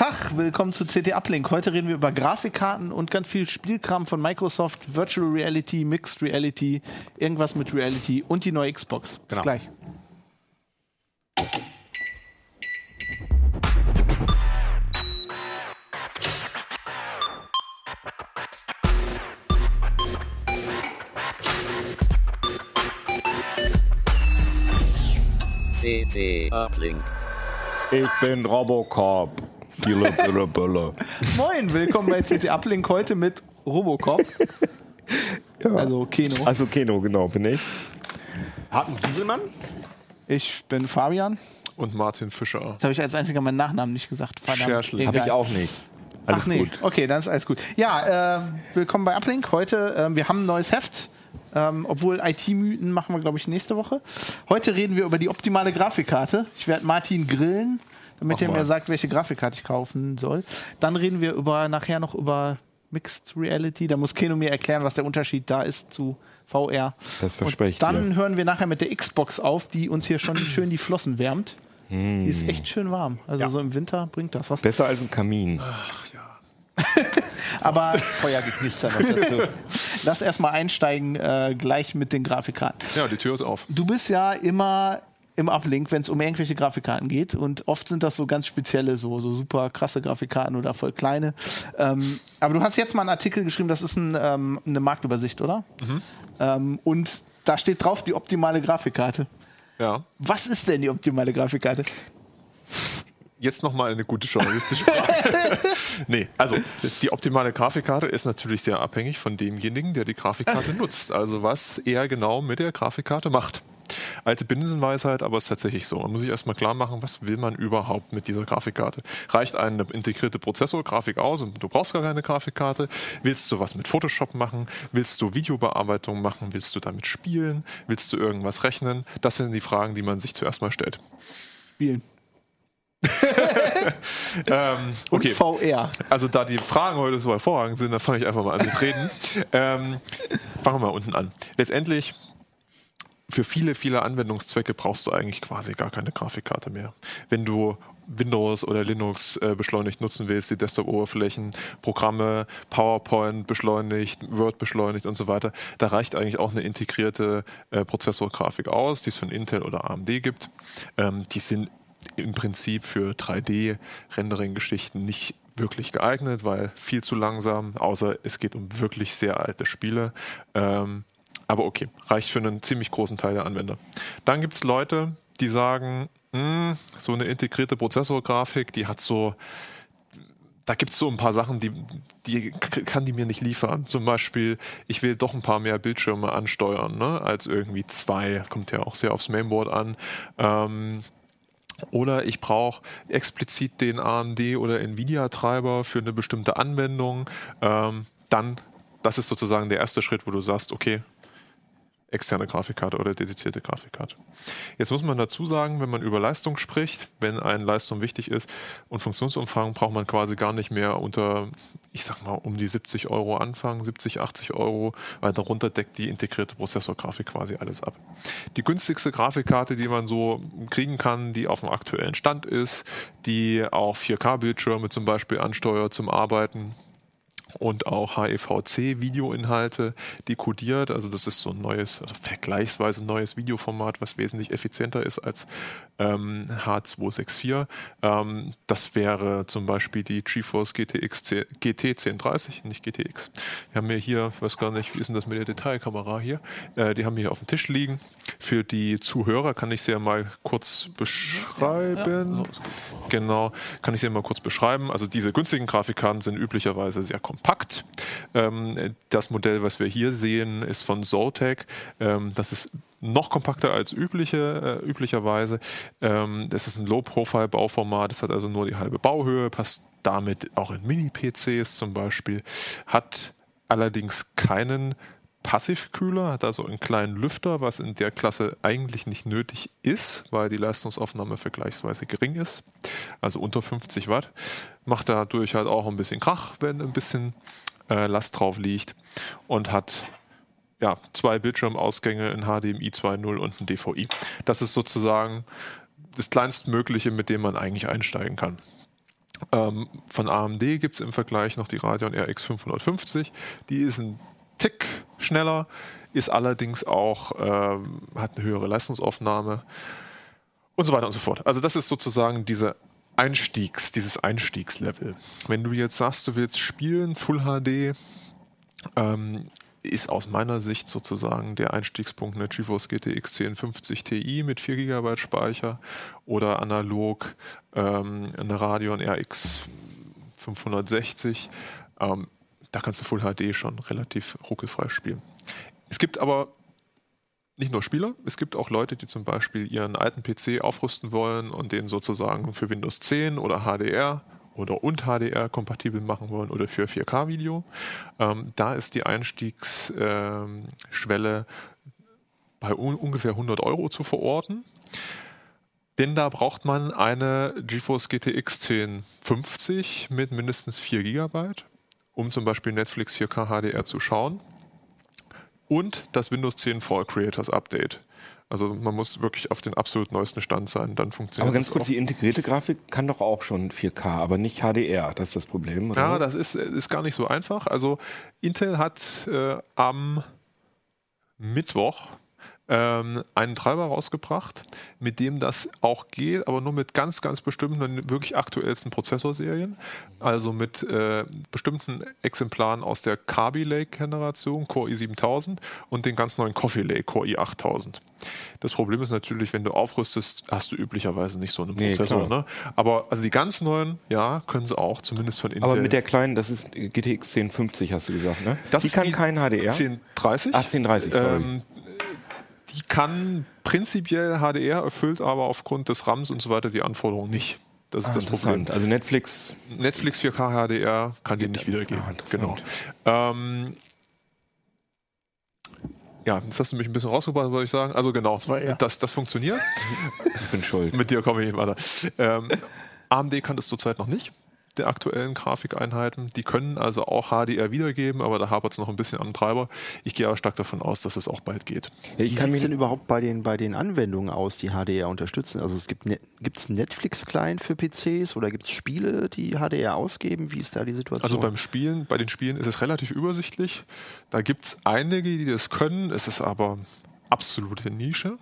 Tag, willkommen zu CT Uplink. Heute reden wir über Grafikkarten und ganz viel Spielkram von Microsoft, Virtual Reality, Mixed Reality, irgendwas mit Reality und die neue Xbox. Bis Genau. gleich. CT Uplink. Ich bin Robocop. Moin, willkommen bei CT Uplink heute mit Robocop. Also Keno. Also Keno, genau, bin ich. Harten Gieselmann? Ich bin Fabian. und Martin Fischer. Jetzt habe ich als einziger meinen Nachnamen nicht gesagt. Verdammt. Habe ich auch nicht. Alles Ach nee, gut. okay, dann ist alles gut. Ja, äh, willkommen bei Uplink. Heute, ähm, wir haben ein neues Heft. Ähm, obwohl IT-Mythen machen wir, glaube ich, nächste Woche. Heute reden wir über die optimale Grafikkarte. Ich werde Martin grillen, damit Mach er mir mal. sagt, welche Grafikkarte ich kaufen soll. Dann reden wir über nachher noch über Mixed Reality. Da muss Keno mir erklären, was der Unterschied da ist zu VR. Das verspreche ich dann dir. hören wir nachher mit der Xbox auf, die uns hier schon schön die Flossen wärmt. Die ist echt schön warm. Also so im Winter bringt das was. Besser als ein Kamin. Aber Feuergeknister noch dazu. lass erstmal einsteigen, äh, gleich mit den Grafikkarten. Ja, die Tür ist auf. Du bist ja immer im Uplink, wenn es um irgendwelche Grafikkarten geht. Und oft sind das so ganz spezielle, so, so super krasse Grafikkarten oder voll kleine. Ähm, aber du hast jetzt mal einen Artikel geschrieben, das ist ein, ähm, eine Marktübersicht, oder? Ähm, und da steht drauf die optimale Grafikkarte. Ja. Was ist denn die optimale Grafikkarte? Jetzt nochmal eine gute journalistische Frage. nee, also die optimale Grafikkarte ist natürlich sehr abhängig von demjenigen, der die Grafikkarte nutzt. Also was er genau mit der Grafikkarte macht. Alte Binsenweisheit, aber es ist tatsächlich so. Man muss sich erstmal klar machen, was will man überhaupt mit dieser Grafikkarte. Reicht eine integrierte Prozessorgrafik aus und du brauchst gar keine Grafikkarte? Willst du was mit Photoshop machen? Willst du Videobearbeitung machen? Willst du damit spielen? Willst du irgendwas rechnen? Das sind die Fragen, die man sich zuerst mal stellt. Spielen. Ähm, Und okay. VR. Also da die Fragen heute so hervorragend sind, dann fange ich einfach mal an mit Reden. ähm, fangen wir mal unten an. Letztendlich, für viele, viele Anwendungszwecke brauchst du eigentlich quasi gar keine Grafikkarte mehr. Wenn du Windows oder Linux äh, beschleunigt nutzen willst, die Desktop-Oberflächen, Programme, PowerPoint beschleunigt, Word beschleunigt und so weiter, da reicht eigentlich auch eine integrierte äh, Prozessorgrafik aus, die es von Intel oder AMD gibt. Ähm, die sind im Prinzip für 3D-Rendering-Geschichten nicht wirklich geeignet, weil viel zu langsam, außer es geht um wirklich sehr alte Spiele. Ähm, aber okay, reicht für einen ziemlich großen Teil der Anwender. Dann gibt es Leute, die sagen, "Hm, so eine integrierte Prozessorgrafik, die hat so, da gibt es so ein paar Sachen, die, die kann die mir nicht liefern. Zum Beispiel, ich will doch ein paar mehr Bildschirme ansteuern, ne, als irgendwie zwei. Kommt ja auch sehr aufs Mainboard an. Ähm, oder ich brauche explizit den AMD oder Nvidia-Treiber für eine bestimmte Anwendung. Ähm, dann, das ist sozusagen der erste Schritt, wo du sagst, okay, externe Grafikkarte oder dedizierte Grafikkarte. Jetzt muss man dazu sagen, wenn man über Leistung spricht, wenn eine Leistung wichtig ist und Funktionsumfang, braucht man quasi gar nicht mehr unter, ich sag mal, um die 70 Euro anfangen, 70, 80 Euro, weil darunter deckt die integrierte Prozessorgrafik quasi alles ab. Die günstigste Grafikkarte, die man so kriegen kann, die auf dem aktuellen Stand ist, die auch 4K-Bildschirme zum Beispiel ansteuert zum Arbeiten, und auch HEVC-Videoinhalte dekodiert. Also das ist so ein neues, also vergleichsweise neues Videoformat, was wesentlich effizienter ist als ähm, H264. Ähm, das wäre zum Beispiel die GeForce GTX 10 GT 1030, nicht GTX. Wir haben wir hier, ich weiß gar nicht, wie ist denn das mit der Detailkamera hier? Äh, die haben wir hier auf dem Tisch liegen. Für die Zuhörer kann ich sie ja mal kurz beschreiben. Genau, kann ich sie mal kurz beschreiben. Also diese günstigen Grafikkarten sind üblicherweise sehr kompakt. Ähm, das Modell, was wir hier sehen, ist von Zotac. Ähm, das ist noch kompakter als übliche, äh, üblicherweise. Ähm, das ist ein Low-Profile-Bauformat, das hat also nur die halbe Bauhöhe, passt damit auch in Mini-PCs zum Beispiel, hat allerdings keinen Passivkühler, hat also einen kleinen Lüfter, was in der Klasse eigentlich nicht nötig ist, weil die Leistungsaufnahme vergleichsweise gering ist, also unter 50 Watt. Macht dadurch halt auch ein bisschen Krach, wenn ein bisschen äh, Last drauf liegt und hat ja, zwei Bildschirmausgänge, ein HDMI 2.0 und ein DVI. Das ist sozusagen das kleinstmögliche, mit dem man eigentlich einsteigen kann. Ähm, von AMD gibt es im Vergleich noch die Radeon RX 550. Die ist ein Tick schneller, ist allerdings auch, ähm, hat eine höhere Leistungsaufnahme und so weiter und so fort. Also das ist sozusagen diese Einstiegs, dieses Einstiegslevel. Wenn du jetzt sagst, du willst spielen, Full HD, ähm, ist aus meiner Sicht sozusagen der Einstiegspunkt eine GeForce GTX 1050 Ti mit 4 GB Speicher oder analog ähm, eine Radeon RX 560. Ähm, da kannst du Full HD schon relativ ruckelfrei spielen. Es gibt aber nicht nur Spieler, es gibt auch Leute, die zum Beispiel ihren alten PC aufrüsten wollen und den sozusagen für Windows 10 oder HDR oder und HDR kompatibel machen wollen oder für 4K-Video. Ähm, da ist die Einstiegsschwelle ähm, bei un ungefähr 100 Euro zu verorten. Denn da braucht man eine GeForce GTX 1050 mit mindestens 4 GB, um zum Beispiel Netflix 4K HDR zu schauen. Und das Windows 10 Fall Creators Update. Also man muss wirklich auf den absolut neuesten Stand sein, dann funktioniert Aber ganz kurz, die integrierte Grafik kann doch auch schon 4K, aber nicht HDR. Das ist das Problem. Oder? Ja, das ist, ist gar nicht so einfach. Also Intel hat äh, am Mittwoch ähm, einen Treiber rausgebracht, mit dem das auch geht, aber nur mit ganz, ganz bestimmten, wirklich aktuellsten Prozessorserien. Also mit äh, bestimmten Exemplaren aus der Kaby Lake-Generation, Core i7000 und den ganz neuen Coffee Lake, Core i8000. Das Problem ist natürlich, wenn du aufrüstest, hast du üblicherweise nicht so einen Nee, Prozessor. klar. ne? Aber also die ganz neuen, ja, können sie auch, zumindest von Intel. aber mit der kleinen, das ist GTX 1050, hast du gesagt, ne? Das die kann die kein HDR. 1030. Ah, 1030, sorry. Ähm, die kann prinzipiell HDR, erfüllt aber aufgrund des RAMs und so weiter die Anforderungen nicht. Das ist Ah, das Problem. Also Netflix, Netflix 4K HDR kann die nicht wiedergeben. Ah, genau. Ähm, ja, jetzt hast du mich ein bisschen rausgebracht, würde ich sagen. Also genau, das, war er. das, funktioniert. ich bin schuld. Mit dir komme ich nicht weiter. Ähm, AMD kann das zurzeit noch nicht, der aktuellen Grafikeinheiten. Die können also auch HDR wiedergeben, aber da hapert es noch ein bisschen am Treiber. Ich gehe aber stark davon aus, dass es auch bald geht. Ja, ich Wie kann sieht mich es denn überhaupt bei den, bei den Anwendungen aus, die HDR unterstützen? Also es gibt ne, gibt's einen Netflix-Client für PCs oder gibt es Spiele, die HDR ausgeben? Wie ist da die Situation? Also beim Spielen, bei den Spielen ist es relativ übersichtlich. Da gibt es einige, die das können. Es ist aber absolute Nische,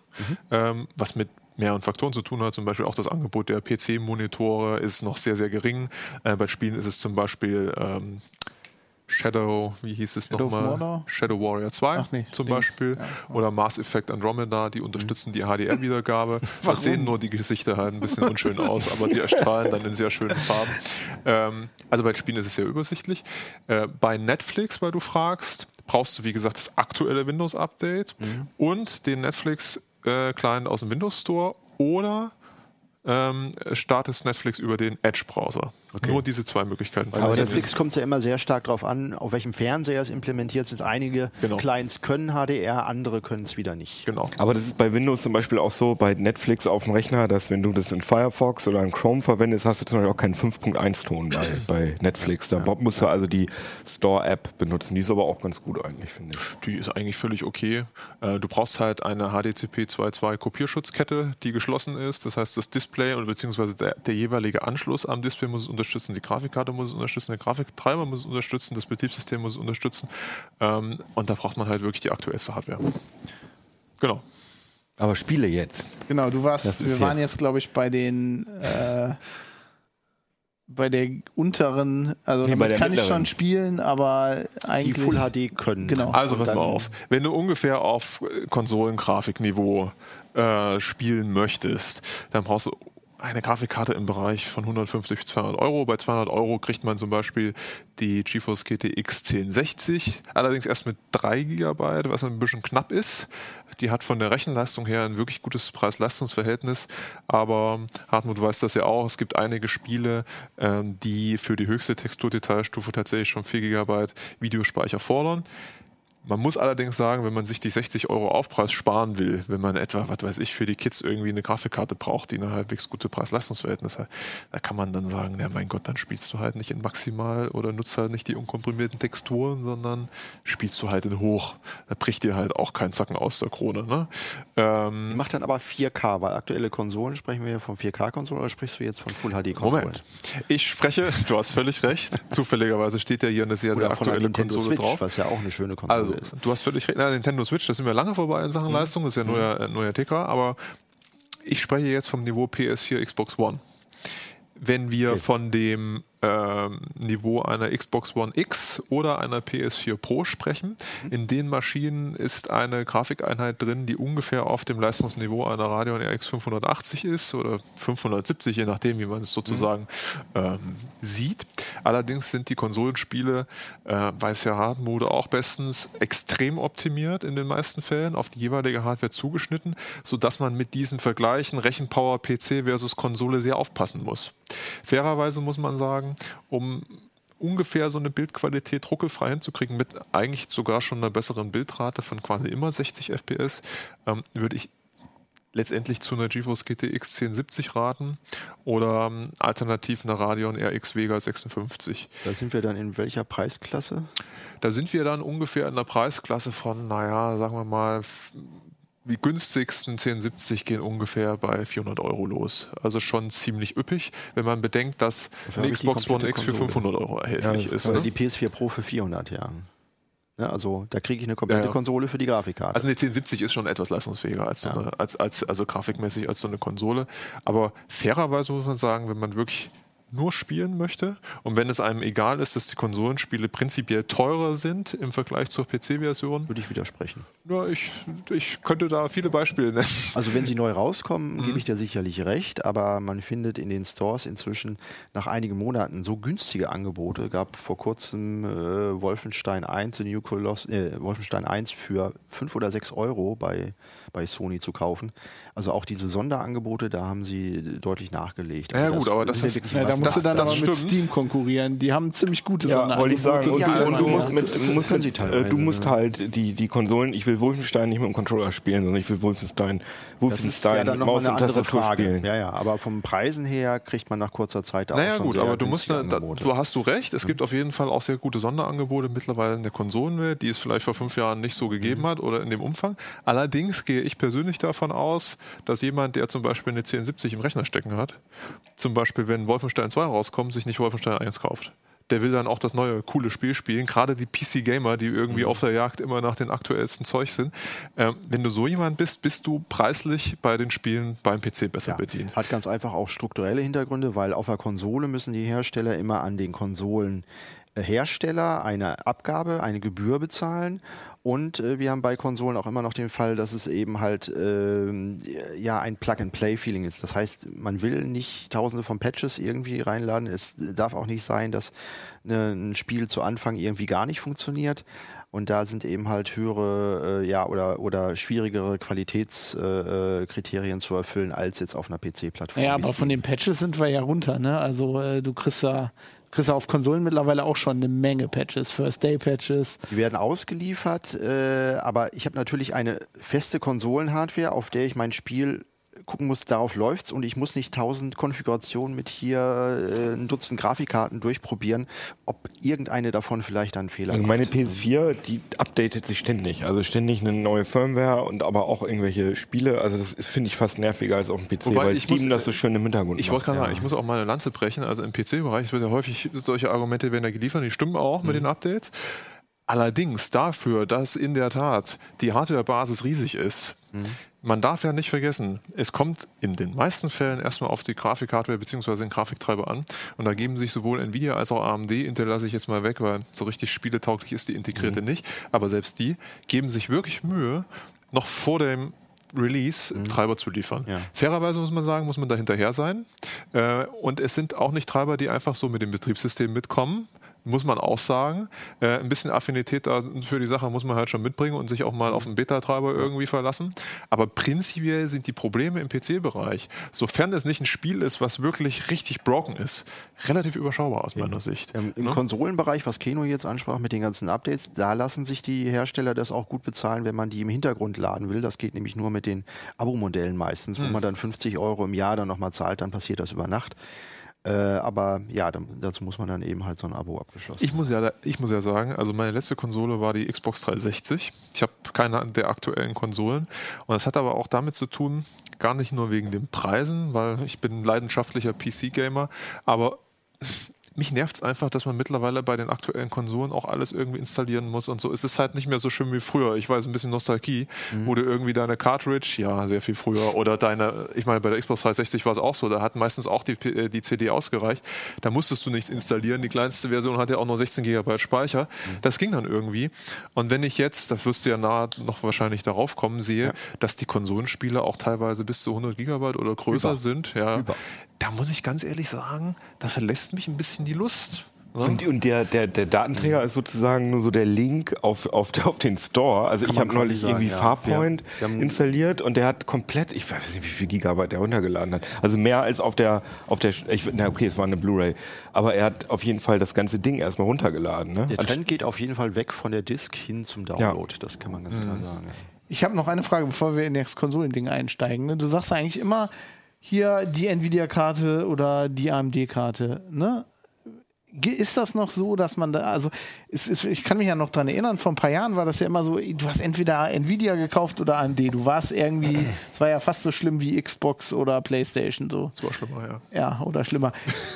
ähm, was mit mehreren Faktoren zu tun hat. Zum Beispiel auch das Angebot der PC-Monitore ist noch sehr, sehr gering. Äh, bei Spielen ist es zum Beispiel ähm, Shadow, wie hieß es nochmal? Shadow Warrior 2 Ach nee, zum links. Beispiel. Ja. Oder Mass Effect Andromeda, die unterstützen die HDR-Wiedergabe. Da sehen nur die Gesichter halt ein bisschen unschön aus, aber die erstrahlen dann in sehr schönen Farben. Ähm, also bei Spielen ist es sehr übersichtlich. Äh, bei Netflix, weil du fragst, brauchst du, wie gesagt, das aktuelle Windows-Update und den Netflix-Client aus dem Windows Store oder ähm, startest Netflix über den Edge-Browser. Nur diese zwei Möglichkeiten. Aber Also Netflix kommt ja immer sehr stark darauf an, auf welchem Fernseher es implementiert sind. Einige Genau. Clients können HDR, andere können es wieder nicht. Genau. Aber das ist bei Windows zum Beispiel auch so, bei Netflix auf dem Rechner, dass wenn du das in Firefox oder in Chrome verwendest, hast du zum Beispiel auch keinen 5.1-Ton bei, bei Netflix. Da musst du also die Store-App benutzen. Die ist aber auch ganz gut eigentlich, finde ich. Die ist eigentlich völlig okay. Äh, Du brauchst halt eine HDCP 2.2 Kopierschutzkette, die geschlossen ist. Das heißt, das Display und beziehungsweise der, der jeweilige Anschluss am Display muss es unterstützen, die Grafikkarte muss es unterstützen, der Grafiktreiber muss es unterstützen, das Betriebssystem muss es unterstützen. Ähm, Und da braucht man halt wirklich die aktuellste Hardware. Genau. Aber Spiele jetzt. Genau, du warst, Das wir ja- waren jetzt, glaube ich, bei den äh, bei der unteren, also Nee, bei damit der kann ich mittleren. schon spielen, aber Die eigentlich Full HD können. Genau. Also pass mal auf. Wenn du ungefähr auf Konsolengrafikniveau äh, spielen möchtest, dann brauchst du eine Grafikkarte im Bereich von 150 bis 200 Euro. Bei 200 Euro kriegt man zum Beispiel die GeForce GTX 1060, allerdings erst mit 3 GB, was ein bisschen knapp ist. Die hat von der Rechenleistung her ein wirklich gutes Preis-Leistungs-Verhältnis. Aber Hartmut, du weißt das ja auch, es gibt einige Spiele, ähm, die für die höchste Texturdetailstufe tatsächlich schon 4 GB Videospeicher fordern. Man muss allerdings sagen, wenn man sich die 60 Euro Aufpreis sparen will, wenn man etwa, was weiß ich, für die Kids irgendwie eine Grafikkarte braucht, die eine halbwegs gute Preis-Leistungsverhältnis hat, da kann man dann sagen, ja mein Gott, dann spielst du halt nicht in maximal oder nutzt halt nicht die unkomprimierten Texturen, sondern spielst du halt in hoch. Da bricht dir halt auch kein Zacken aus der Krone. Ne? Ähm, Macht dann aber 4K, weil aktuelle Konsolen sprechen wir ja von 4K-Konsolen oder sprichst du jetzt von Full HD-Konsolen? Moment. Ich spreche, du hast völlig recht. Zufälligerweise steht ja hier eine sehr, sehr aktuelle Konsole Switch, drauf. was ja auch eine schöne Konsole Also, ist. du hast völlig recht. Na, Nintendo Switch, da sind wir lange vorbei in Sachen Leistung, das ist ja neuer, äh, neuer TK, aber ich spreche jetzt vom Niveau PS4, Xbox One. Wenn wir Okay. von dem Niveau einer Xbox One X oder einer PS4 Pro sprechen, in den Maschinen ist eine Grafikeinheit drin, die ungefähr auf dem Leistungsniveau einer Radeon RX 580 ist oder 570, je nachdem, wie man es sozusagen ähm, sieht. Allerdings sind die Konsolenspiele, äh, weiß ja Hardmode auch bestens, extrem optimiert in den meisten Fällen, auf die jeweilige Hardware zugeschnitten, sodass man mit diesen Vergleichen Rechenpower PC versus Konsole sehr aufpassen muss. Fairerweise muss man sagen, um ungefähr so eine Bildqualität ruckelfrei hinzukriegen, mit eigentlich sogar schon einer besseren Bildrate von quasi immer 60 FPS, ähm, würde ich letztendlich zu einer GeForce GTX 1070 raten oder ähm, alternativ einer Radeon RX Vega 56. Da sind wir dann in welcher Preisklasse? Da sind wir dann ungefähr in der Preisklasse von, naja, sagen wir mal, die günstigsten 1070 gehen ungefähr bei 400 Euro los. Also schon ziemlich üppig, wenn man bedenkt, dass Dafür eine Xbox One X für Konsole. 500 Euro erhältlich das ist. Oder Ne? die PS4 Pro für 400, ja. ja also da kriege ich eine komplette Ja, ja. Konsole für die Grafikkarte. Also eine 1070 ist schon etwas leistungsfähiger als, so Ja. eine, als, als also grafikmäßig als so eine Konsole. Aber fairerweise muss man sagen, wenn man wirklich nur spielen möchte und wenn es einem egal ist, dass die Konsolenspiele prinzipiell teurer sind im Vergleich zur PC-Version, Würde ich widersprechen. ja, ich, ich könnte da viele Beispiele nennen. Also wenn sie neu rauskommen, Mhm. gebe ich dir sicherlich recht, aber man findet in den Stores inzwischen nach einigen Monaten so günstige Angebote. Gab vor kurzem äh, Wolfenstein 1, The New Coloss äh, Wolfenstein 1 für 5 oder 6 Euro bei, bei Sony zu kaufen. Also auch diese Sonderangebote, da haben sie deutlich nachgelegt. Ja, Also gut, aber das ist- wirklich Ja, da Musst du dann das aber mit stimmt. Steam konkurrieren. Die haben ziemlich gute Ja, wollte ich sagen. Und, Ja, du, und du musst ja. mit, musst mit sie teilweise, äh, du musst halt die, die Konsolen, ich will Wolfenstein nicht mit dem Controller spielen, sondern ich will Wolfenstein, Das Wolfenstein ja dann mit Maus und Tastatur Frage. spielen. Ja, ja, aber vom Preisen her kriegt man nach kurzer Zeit auch Naja schon gut, sehr aber du musst, da, du hast du recht, es gibt auf jeden Fall auch sehr gute Sonderangebote mittlerweile in der Konsolenwelt, die es vielleicht vor fünf Jahren nicht so gegeben hat oder in dem Umfang. Allerdings gehe ich persönlich davon aus, dass jemand, der zum Beispiel eine 1070 im Rechner stecken hat, zum Beispiel wenn Wolfenstein 2 rauskommt, sich nicht Wolfenstein 1 kauft. Der will dann auch das neue coole Spiel spielen. Gerade die PC-Gamer, die irgendwie auf der Jagd immer nach den aktuellsten Zeug sind. Ähm, wenn du so jemand bist, bist du preislich bei den Spielen beim PC besser bedient. Hat ganz einfach auch strukturelle Hintergründe, weil auf der Konsole müssen die Hersteller immer an den Konsolen Hersteller eine Abgabe, eine Gebühr bezahlen. Und äh, wir haben bei Konsolen auch immer noch den Fall, dass es eben halt ähm, ja ein Plug-and-Play-Feeling ist. Das heißt, man will nicht tausende von Patches irgendwie reinladen. Es darf auch nicht sein, dass ne, ein Spiel zu Anfang irgendwie gar nicht funktioniert. Und da sind eben halt höhere äh, ja, oder, oder schwierigere Qualitätskriterien äh, Kriterien zu erfüllen als jetzt auf einer PC-Plattform. Ja, aber von den Patches sind wir ja runter, ne? Also äh, du kriegst ja, kriegst ja auf Konsolen mittlerweile auch schon eine Menge Patches, First-Day-Patches. Die werden ausgeliefert, äh, aber ich habe natürlich eine feste Konsolenhardware, auf der ich mein Spiel gucken muss, darauf läuft's und ich muss nicht tausend Konfigurationen mit hier äh, ein Dutzend Grafikkarten durchprobieren, ob irgendeine davon vielleicht einen Fehler Also meine macht. PS4, die updatet sich ständig. Also ständig eine neue Firmware und aber auch irgendwelche Spiele. Also das ist, finde ich, fast nerviger als auf dem PC, Wobei weil ich Steam muss- das so schön im Hintergrund Ich wollte gerade macht. sagen, ich muss auch mal eine Lanze brechen. Also im PC-Bereich es wird ja häufig solche Argumente werden ja geliefert, die stimmen auch mit den Updates. Allerdings dafür, dass in der Tat die Hardware-Basis riesig ist, man darf ja nicht vergessen, es kommt in den meisten Fällen erstmal auf die Grafikhardware bzw. den Grafiktreiber an. Und da geben sich sowohl Nvidia als auch AMD, Intel lasse ich jetzt mal weg, weil so richtig spieletauglich ist die integrierte nicht, aber selbst die geben sich wirklich Mühe, noch vor dem Release Treiber zu liefern. Ja. Fairerweise muss man sagen, muss man da hinterher sein. Äh, und es sind auch nicht Treiber, die einfach so mit dem Betriebssystem mitkommen. Muss man auch sagen. Äh, ein bisschen Affinität da für die Sache muss man halt schon mitbringen und sich auch mal auf den Beta-Treiber irgendwie verlassen. Aber prinzipiell sind die Probleme im PC-Bereich, sofern es nicht ein Spiel ist, was wirklich richtig broken ist, relativ überschaubar aus meiner Sicht. Ähm, Im Ne? Konsolenbereich, was Keno jetzt ansprach mit den ganzen Updates, da lassen sich die Hersteller das auch gut bezahlen, wenn man die im Hintergrund laden will. Das geht nämlich nur mit den Abo-Modellen meistens, wo Hm. man dann 50 Euro im Jahr dann nochmal zahlt, dann passiert das über Nacht. Äh, aber ja, dann, dazu muss man dann eben halt so ein Abo abgeschlossen. Ich muss, ja, ich muss ja sagen, also meine letzte Konsole war die Xbox 360. Ich habe keine der aktuellen Konsolen. Und das hat aber auch damit zu tun, gar nicht nur wegen den Preisen, weil ich bin leidenschaftlicher PC-Gamer, aber mich nervt es einfach, dass man mittlerweile bei den aktuellen Konsolen auch alles irgendwie installieren muss und so. Es ist halt nicht mehr so schön wie früher. Ich weiß, ein bisschen Nostalgie, wo du irgendwie deine Cartridge, ja, sehr viel früher, oder deine, ich meine, bei der Xbox 360 war es auch so, da hat meistens auch die, äh, die CD ausgereicht. Da musstest du nichts installieren. Die kleinste Version hat ja auch nur 16 GB Speicher. Das ging dann irgendwie. Und wenn ich jetzt, das wirst du ja nahe noch wahrscheinlich darauf kommen, sehe, dass die Konsolenspiele auch teilweise bis zu 100 GB oder größer sind, ja, da muss ich ganz ehrlich sagen, da verlässt mich ein bisschen die Lust. ne? Und, und der, der, der Datenträger ist sozusagen nur so der Link auf, auf, auf den Store. Also ich man habe neulich sagen, irgendwie ja. Farpoint haben- installiert und der hat komplett, ich weiß nicht, wie viel Gigabyte der runtergeladen hat. Also mehr als auf der, auf der, ich, na okay, es war eine Blu-ray, aber er hat auf jeden Fall das ganze Ding erstmal runtergeladen. Ne? Der Trend geht auf jeden Fall weg von der Disk hin zum Download. Das kann man ganz klar sagen. ja. Ich habe noch eine Frage, bevor wir in das Konsolending einsteigen. Ne? Du sagst eigentlich immer hier die Nvidia-Karte oder die AMD-Karte. Ne? Ist das noch so, dass man da, also es ist, ich kann mich ja noch dran erinnern, vor ein paar Jahren war das ja immer so, du hast entweder Nvidia gekauft oder AMD. Du warst irgendwie, es war ja fast so schlimm wie Xbox oder Playstation so. Das war schlimmer, ja. Ja, oder schlimmer.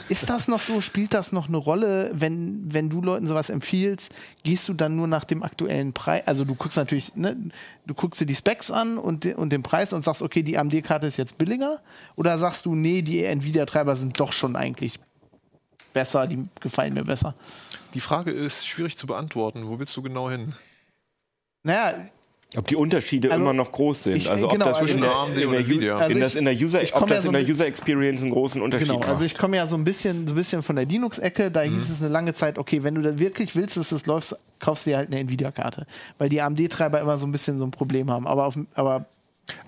Ist das noch so? Spielt das noch eine Rolle, wenn, wenn du Leuten sowas empfiehlst? Gehst du dann nur nach dem aktuellen Preis? Also du guckst natürlich, ne, du guckst dir die Specs an und, und den Preis und sagst, okay, die AMD-Karte ist jetzt billiger? Oder sagst du, nee, die Nvidia-Treiber sind doch schon eigentlich besser, die gefallen mir besser? Die Frage ist schwierig zu beantworten. Wo willst du genau hin? Naja, Ob die Unterschiede Also, immer noch groß sind. ich- also ob genau, das also zwischen in der, der AMD in oder der, Nvidia. Also in das ich- in der User, ob ja das so in der ein- User Experience einen großen Unterschied Genau, macht. also ich komme ja so ein bisschen, so ein bisschen von der Linux-Ecke, da hieß es eine lange Zeit, okay, wenn du da wirklich willst, dass das läuft, kaufst du dir halt eine Nvidia-Karte. Weil die AMD-Treiber immer so ein bisschen so ein Problem haben. Aber, auf, aber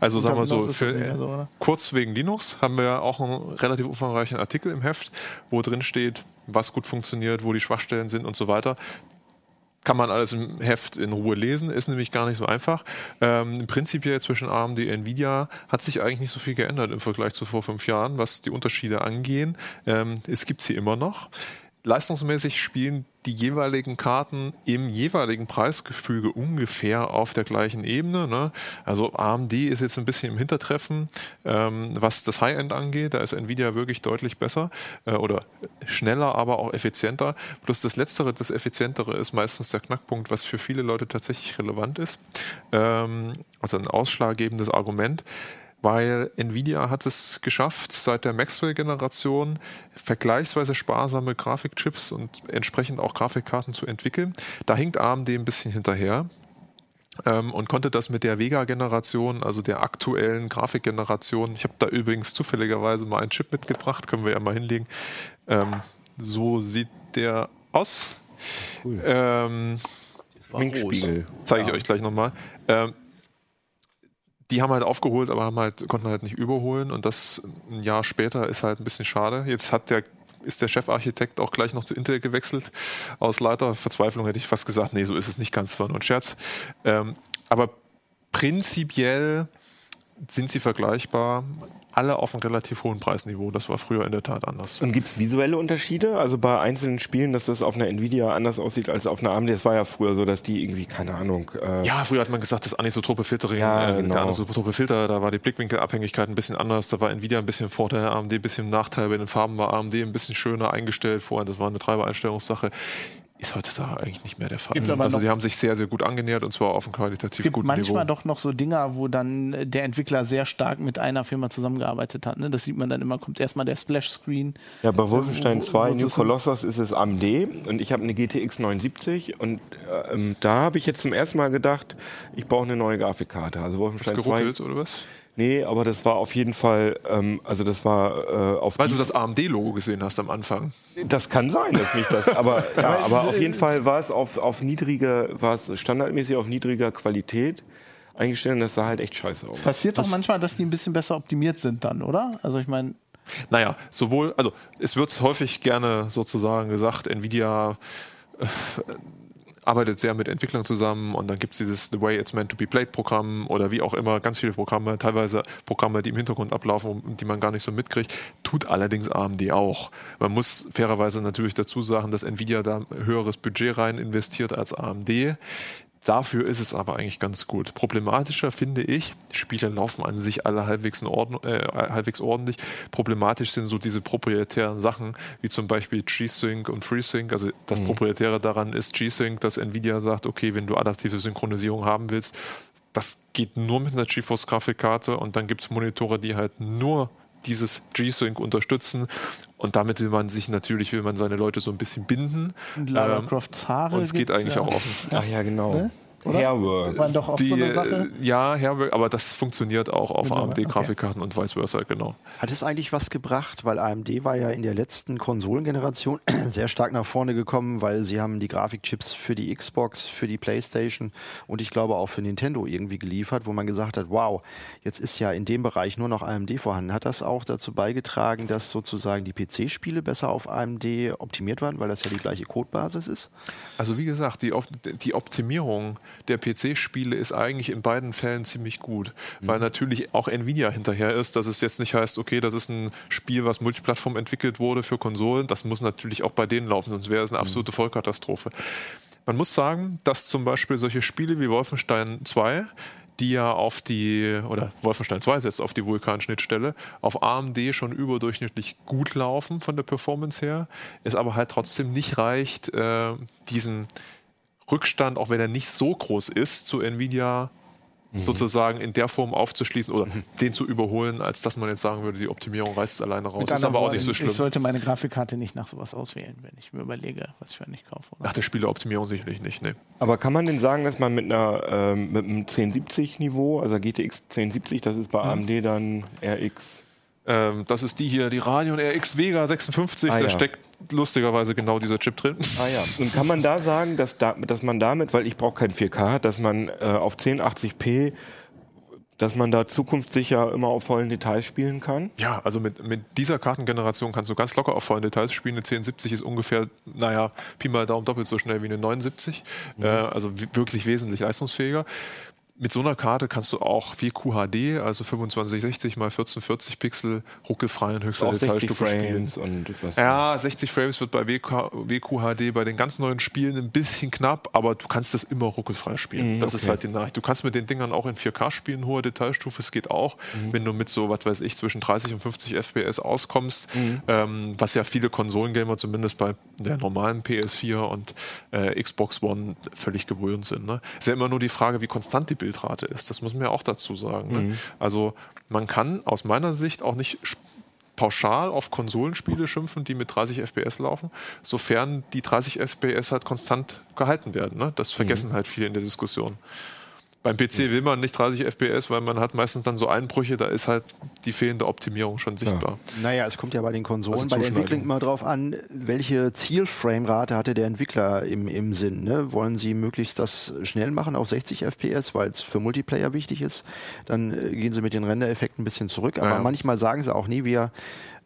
Also sagen wir so, für, so, oder? kurz wegen Linux haben wir ja auch einen relativ umfangreichen Artikel im Heft, wo drin steht, was gut funktioniert, wo die Schwachstellen sind und so weiter. Kann man alles im Heft in Ruhe lesen, ist nämlich gar nicht so einfach. Ähm, prinzipiell zwischen AMD und Nvidia hat sich eigentlich nicht so viel geändert im Vergleich zu vor fünf Jahren, was die Unterschiede angehen. Ähm, es gibt sie immer noch. Leistungsmäßig spielen die jeweiligen Karten im jeweiligen Preisgefüge ungefähr auf der gleichen Ebene. Ne? Also AMD ist jetzt ein bisschen im Hintertreffen, ähm, was das High-End angeht. Da ist Nvidia wirklich deutlich besser äh, oder schneller, aber auch effizienter. Plus das Letztere, das Effizientere ist meistens der Knackpunkt, was für viele Leute tatsächlich relevant ist. Ähm, also ein ausschlaggebendes Argument weil Nvidia hat es geschafft, seit der Maxwell-Generation vergleichsweise sparsame Grafikchips und entsprechend auch Grafikkarten zu entwickeln. Da hinkt AMD ein bisschen hinterher. Ähm, und konnte das mit der Vega-Generation, also der aktuellen Grafikgeneration, ich habe da übrigens zufälligerweise mal einen Chip mitgebracht, können wir ja mal hinlegen. Ähm, so sieht der aus. Ähm, Schminkspiegel. zeige ich euch gleich nochmal. Ähm, die haben halt aufgeholt, aber haben halt, konnten halt nicht überholen und das ein Jahr später ist halt ein bisschen schade. Jetzt hat der, ist der Chefarchitekt auch gleich noch zu Intel gewechselt. Aus lauter Verzweiflung hätte ich fast gesagt, nee, so ist es nicht ganz, war nur ein Scherz. Ähm, aber prinzipiell sind sie vergleichbar, alle auf einem relativ hohen Preisniveau. Das war früher in der Tat anders. Und gibt es visuelle Unterschiede? Also bei einzelnen Spielen, dass das auf einer Nvidia anders aussieht als auf einer AMD? Das war ja früher so, dass die irgendwie, keine Ahnung. Äh, Ja, früher hat man gesagt, das anisotrope Filtering, Ja, äh, genau. der anisotrope Filter, da war die Blickwinkelabhängigkeit ein bisschen anders, da war Nvidia ein bisschen Vorteil, AMD ein bisschen Nachteil, bei den Farben war AMD ein bisschen schöner eingestellt vorher, das war eine Treibereinstellungssache. Ist heutzutage eigentlich nicht mehr der Fall. Also die haben sich sehr, sehr gut angenähert und zwar auf einem es qualitativ gibt guten manchmal Niveau. doch noch so Dinger, wo dann äh, der Entwickler sehr stark mit einer Firma zusammengearbeitet hat. Ne? Das sieht man dann immer, kommt erstmal der Splash-Screen. Ja, bei Wolfenstein wo- 2 wo- New Colossus ist es AMD und ich habe eine GTX 79 und ähm, da habe ich jetzt zum ersten Mal gedacht, ich brauche eine neue Grafikkarte. Also Wolfenstein 2. geruckelt oder was? Nee, aber das war auf jeden Fall, ähm, also das war äh, auf Weil du das AMD-Logo gesehen hast am Anfang. Das kann sein, dass mich das, aber, ja, aber auf jeden Fall war es auf, auf niedriger, war es standardmäßig auf niedriger Qualität eingestellt und das sah halt echt scheiße aus. Passiert doch manchmal, dass die ein bisschen besser optimiert sind dann, oder? Also ich meine, Naja, sowohl, also es wird häufig gerne sozusagen gesagt, Nvidia äh, arbeitet sehr mit Entwicklern zusammen und dann gibt es dieses The Way It's Meant to Be Played Programm oder wie auch immer, ganz viele Programme, teilweise Programme, die im Hintergrund ablaufen und die man gar nicht so mitkriegt, tut allerdings AMD auch. Man muss fairerweise natürlich dazu sagen, dass Nvidia da höheres Budget rein investiert als AMD. Dafür ist es aber eigentlich ganz gut. Problematischer finde ich, Spiele laufen an sich alle halbwegs, in Ordnung, äh, halbwegs ordentlich. Problematisch sind so diese proprietären Sachen, wie zum Beispiel G-Sync und FreeSync. Also das Proprietäre daran ist G-Sync, dass Nvidia sagt, okay, wenn du adaptive Synchronisierung haben willst, das geht nur mit einer GeForce-Grafikkarte und dann gibt es Monitore, die halt nur dieses G-Sync unterstützen und damit will man sich natürlich, will man seine Leute so ein bisschen binden. Lara Ähm, Crofts Haare. und es geht eigentlich ja. auch offen. Ach ja, genau. Ne? Oder? Hairwork. Waren doch auch Die, so eine Sache. äh, ja, Herbe, aber das funktioniert auch auf AMD-Grafikkarten und vice versa, genau. Hat es eigentlich was gebracht, weil AMD war ja in der letzten Konsolengeneration sehr stark nach vorne gekommen, weil sie haben die Grafikchips für die Xbox, für die Playstation und ich glaube auch für Nintendo irgendwie geliefert, wo man gesagt hat, wow, jetzt ist ja in dem Bereich nur noch AMD vorhanden. Hat das auch dazu beigetragen, dass sozusagen die PC-Spiele besser auf AMD optimiert waren, weil das ja die gleiche Codebasis ist? Also wie gesagt, die, Op die Optimierung der PC-Spiele ist eigentlich in beiden Fällen ziemlich gut, weil natürlich auch Nvidia hinterher ist, dass es jetzt nicht heißt, okay, das ist ein Spiel, was Multiplattform entwickelt wurde für Konsolen. Das muss natürlich auch bei denen laufen, sonst wäre es eine absolute Vollkatastrophe. Man muss sagen, dass zum Beispiel solche Spiele wie Wolfenstein 2 die ja auf die, oder Wolfenstein 2 setzt auf die Vulkan-Schnittstelle, auf AMD schon überdurchschnittlich gut laufen von der Performance her, es aber halt trotzdem nicht reicht, äh, diesen Rückstand, auch wenn er nicht so groß ist, zu Nvidia sozusagen in der Form aufzuschließen oder den zu überholen, als dass man jetzt sagen würde, die Optimierung reißt es alleine raus. Mit ist aber auch nicht so schlimm. Ich sollte meine Grafikkarte nicht nach sowas auswählen, wenn ich mir überlege, was ich für eine ich kaufe. Oder? Nach der Spieleoptimierung sicherlich nicht, ne. Aber kann man denn sagen, dass man mit einer ähm, mit einem 1070-Niveau, also GTX 1070, das ist bei AMD dann RX Ähm, das ist die hier, die Radeon RX Vega 56, Ah, da ja. steckt lustigerweise genau dieser Chip drin. Ah ja. Und kann man da sagen, dass, da, dass man damit, weil ich brauche kein 4K, dass man äh, auf 1080p, dass man da zukunftssicher immer auf vollen Details spielen kann? Ja, also mit, mit dieser Kartengeneration kannst du ganz locker auf vollen Details spielen. Eine 1070 ist ungefähr, naja, Pi mal Daumen doppelt so schnell wie eine 79. Äh, also wirklich wesentlich leistungsfähiger. Mit so einer Karte kannst du auch viel QHD, also 2560 mal 1440 Pixel, ruckelfrei in höchster 60 Detailstufe spielen. Frames und was. Ja, 60 Frames wird bei WK, WQHD bei den ganz neuen Spielen ein bisschen knapp, aber du kannst das immer ruckelfrei spielen. Mhm, das ist okay. halt die Nachricht. Du kannst mit den Dingern auch in 4K spielen, hohe Detailstufe, es geht auch, Mhm. wenn du mit so, was weiß ich, zwischen 30 und 50 FPS auskommst, Mhm. ähm, was ja viele Konsolengamer zumindest bei der normalen PS4 und äh, Xbox One völlig gewöhnt sind. Ne? Ist ja immer nur die Frage, wie konstant die Bildrate ist. Das muss man ja auch dazu sagen. Mhm. Ne? Also man kann aus meiner Sicht auch nicht pauschal auf Konsolenspiele schimpfen, die mit 30 FPS laufen, sofern die 30 FPS halt konstant gehalten werden. Ne? Das vergessen halt viele in der Diskussion. Beim PC will man nicht 30 FPS, weil man hat meistens dann so Einbrüche, da ist halt die fehlende Optimierung schon sichtbar. Naja, es kommt ja bei den Konsolen, Also bei der Entwicklung immer drauf an, welche Zielframerate hatte der Entwickler im, im Sinn. Ne? Wollen sie möglichst das schnell machen auf 60 FPS, weil es für Multiplayer wichtig ist, dann äh, gehen sie mit den Rendereffekten ein bisschen zurück. Aber Ja. manchmal sagen sie auch nie, wir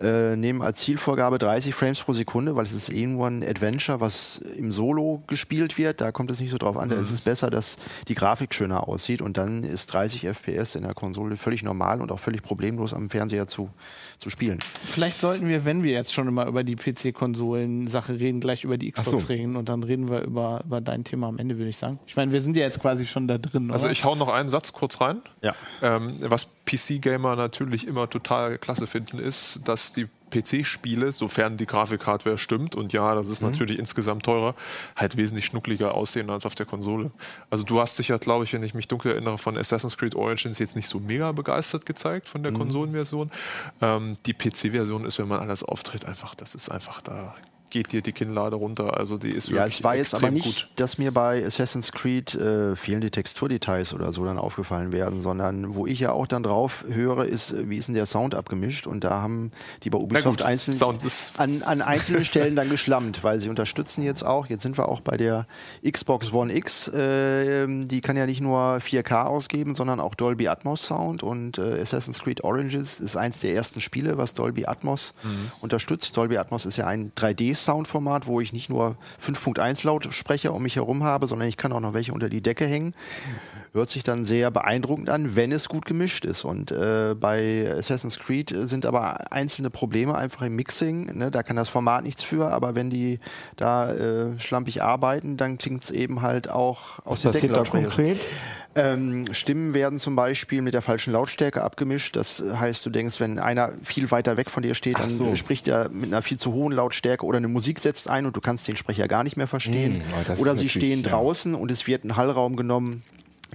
äh, nehmen als Zielvorgabe 30 Frames pro Sekunde, weil es ist eh nur ein Adventure, was im Solo gespielt wird. Da kommt es nicht so drauf an. Da ist es besser, dass die Grafik schöner aussieht und dann ist 30 FPS in der Konsole völlig normal und auch völlig problemlos am Fernseher zu, zu spielen. Vielleicht sollten wir, wenn wir jetzt schon immer über die PC-Konsolen-Sache reden, gleich über die Xbox so. reden und dann reden wir über, über dein Thema am Ende, würde ich sagen. Ich meine, wir sind ja jetzt quasi schon da drin. Also oder? ich hau noch einen Satz kurz rein. Ja. Ähm, was PC-Gamer natürlich immer total klasse finden, ist, dass die PC-Spiele, sofern die Grafikhardware stimmt, und ja, das ist natürlich insgesamt teurer, halt wesentlich schnuckliger aussehen als auf der Konsole. Also du hast dich ja, glaube ich, wenn ich mich dunkel erinnere, von Assassin's Creed Origins jetzt nicht so mega begeistert gezeigt von der Konsolenversion. Ähm, die PC-Version ist, wenn man alles auftritt, einfach, das ist einfach da geht dir die Kinnlade runter. Also die ist Ja, wirklich es war jetzt aber nicht, dass mir bei Assassin's Creed äh, fehlende Texturdetails oder so dann aufgefallen werden, sondern wo ich ja auch dann drauf höre, ist, äh, wie ist denn der Sound abgemischt? Und da haben die bei Ubisoft gut, einzeln, an, an einzelnen Stellen dann geschlammt, weil sie unterstützen jetzt auch, jetzt sind wir auch bei der Xbox One X, äh, die kann ja nicht nur 4K ausgeben, sondern auch Dolby Atmos Sound und äh, Assassin's Creed Origins ist eins der ersten Spiele, was Dolby Atmos unterstützt. Dolby Atmos ist ja ein 3D-Soundformat, wo ich nicht nur 5.1 Lautsprecher um mich herum habe, sondern ich kann auch noch welche unter die Decke hängen. Hört sich dann sehr beeindruckend an, wenn es gut gemischt ist. Und äh, bei Assassin's Creed sind aber einzelne Probleme einfach im Mixing. Ne? Da kann das Format nichts für, aber wenn die da äh, schlampig arbeiten, dann klingt es eben halt auch aus Was passiert da Deckenlautsprechern. konkret? Ähm, Stimmen werden zum Beispiel mit der falschen Lautstärke abgemischt. Das heißt, du denkst, wenn einer viel weiter weg von dir steht, dann so. spricht er mit einer viel zu hohen Lautstärke oder eine Musik setzt ein und du kannst den Sprecher gar nicht mehr verstehen. Hm, oder sie stehen ja. draußen und es wird ein Hallraum genommen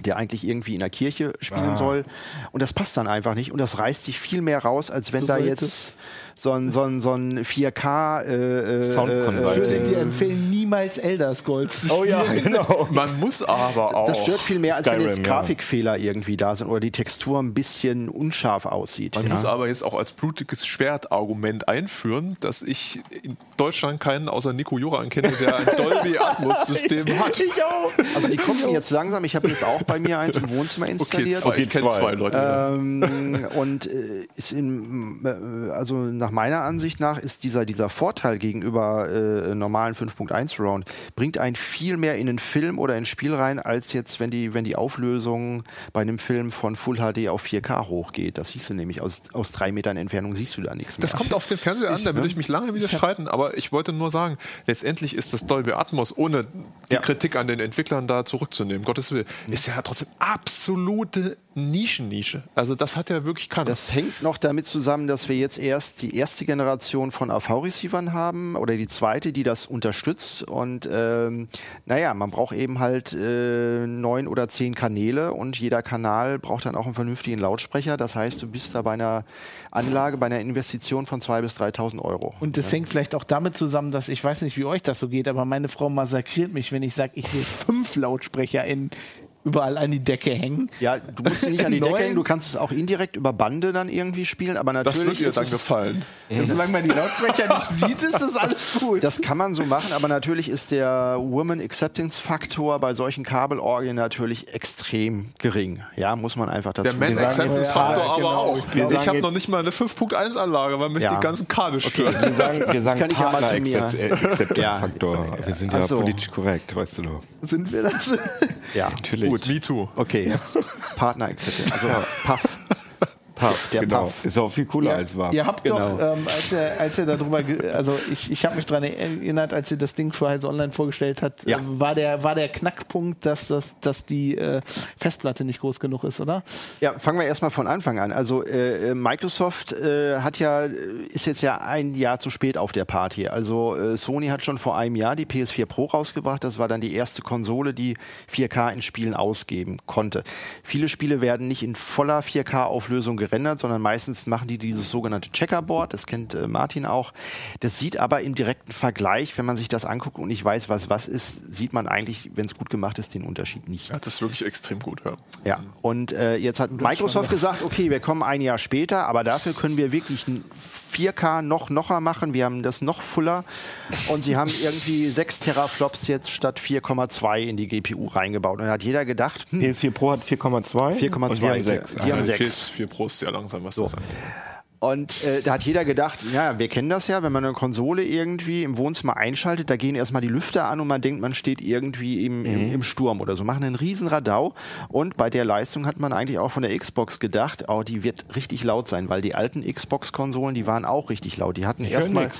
der eigentlich irgendwie in der Kirche spielen Ah. soll. Und das passt dann einfach nicht. Und das reißt sich viel mehr raus, als wenn Du da jetzt so ein, so ein, so ein 4K äh, äh, Sound äh, Consulting. würde dir empfehlen, niemals Elder Scrolls zu Oh ja, genau. Man muss aber auch. Das stört viel mehr, als wenn Skyrim, jetzt ja. Grafikfehler irgendwie da sind oder die Textur ein bisschen unscharf aussieht. Man ja. muss aber jetzt auch als blutiges Schwertargument einführen, dass ich in Deutschland keinen außer Nico Joran kenne, der ein Dolby Atmos-System hat. Ich auch. Also die kommen jetzt langsam. Ich habe jetzt auch bei mir eins im Wohnzimmer Okay, installiert. zwei. Ich kenne zwei. zwei Leute. Ähm, und äh, ist in, äh, also nach meiner Ansicht nach ist dieser, dieser Vorteil gegenüber äh, normalen 5.1 Round bringt einen viel mehr in den Film oder ins Spiel rein, als jetzt, wenn die, wenn die Auflösung bei einem Film von Full HD auf 4K hochgeht. Das siehst du nämlich aus, aus drei Metern Entfernung siehst du da nichts mehr. Das kommt auf den Fernseher an, da würde ich mich lange wieder streiten, aber ich wollte nur sagen, letztendlich ist das Dolby Atmos, ohne die Ja. Kritik an den Entwicklern da zurückzunehmen, Gottes Willen, ist ja trotzdem absolute Nischennische. Also das hat ja wirklich keiner. Das hängt noch damit zusammen, dass wir jetzt erst die erste Generation von AV-Receivern haben oder die zweite, die das unterstützt. Und ähm, naja, man braucht eben halt äh, neun oder zehn Kanäle und jeder Kanal braucht dann auch einen vernünftigen Lautsprecher. Das heißt, du bist da bei einer Anlage, bei einer Investition von 2.000 bis 3.000 Euro. Und das hängt vielleicht auch damit zusammen, dass ich weiß nicht, wie euch das so geht, aber meine Frau massakriert mich, wenn ich sage, ich will fünf Lautsprecher in überall an die Decke hängen. Ja, du musst sie nicht an die? Decke hängen, du kannst es auch indirekt über Bande dann irgendwie spielen, aber das natürlich wird ihr ist dann es, gefallen. Solange man die Lautsprecher nicht sieht, ist das alles cool. Das kann man so machen, aber natürlich ist der Woman Acceptance Faktor bei solchen Kabelorgeln natürlich extrem gering. Ja, muss man einfach dazu Der Man sagen. Acceptance ja, Faktor genau. aber auch. Wir Ich sagen habe noch nicht mal eine 5.1 Anlage, weil mich Ja. die ganzen Kabel stören. Wir sagen, wir sagen kann ich ja mal zu mir- Partner-Acceptance-Faktor. Wir sind ja so. politisch korrekt, weißt du doch. Sind wir das? Ja, Natürlich. Gut, me too. okay. Partner Acceptance. Also Puff. Puff, der genau. Puff. Ist auch viel cooler als warm. Ihr habt Genau. doch, ähm, als er, als er darüber, also ich, ich habe mich daran erinnert, als ihr das Ding für Heise Online vorgestellt hat, Ja. äh, war, der, war der Knackpunkt, dass, das, dass die äh, Festplatte nicht groß genug ist, oder? Ja, fangen wir erstmal von Anfang an. Also äh, äh, Microsoft äh, hat ja, ist jetzt ja ein Jahr zu spät auf der Party. Also äh, Sony hat schon vor einem Jahr die PS4 Pro rausgebracht. Das war dann die erste Konsole, die 4K in Spielen ausgeben konnte. Viele Spiele werden nicht in voller 4K-Auflösung gerendert, sondern meistens machen die dieses sogenannte Checkerboard. Das kennt äh, Martin auch. Das sieht aber im direkten Vergleich, wenn man sich das anguckt und nicht weiß, was was ist, sieht man eigentlich, wenn es gut gemacht ist, den Unterschied nicht. Ja, das ist wirklich extrem gut. Ja. Ja, und äh, jetzt hat Microsoft gesagt, okay, wir kommen ein Jahr später, aber dafür können wir wirklich ein 4K noch nocher machen. Wir haben das noch fuller und sie haben irgendwie 6 Teraflops jetzt statt 4,2 in die GPU reingebaut. Und da hat jeder gedacht, hm, PS4 Pro hat 4,2 4,2. und die haben 6. Die haben Ja, sechs. PS4 Pro ist ja langsam, was das angeht. Und äh, da hat jeder gedacht, ja, wir kennen das ja, wenn man eine Konsole irgendwie im Wohnzimmer einschaltet, da gehen erstmal die Lüfter an und man denkt, man steht irgendwie im, im, im Sturm oder so. Machen einen riesen Radau. Und bei der Leistung hat man eigentlich auch von der Xbox gedacht, oh, die wird richtig laut sein, weil die alten Xbox-Konsolen, die waren auch richtig laut. Die hatten erstmal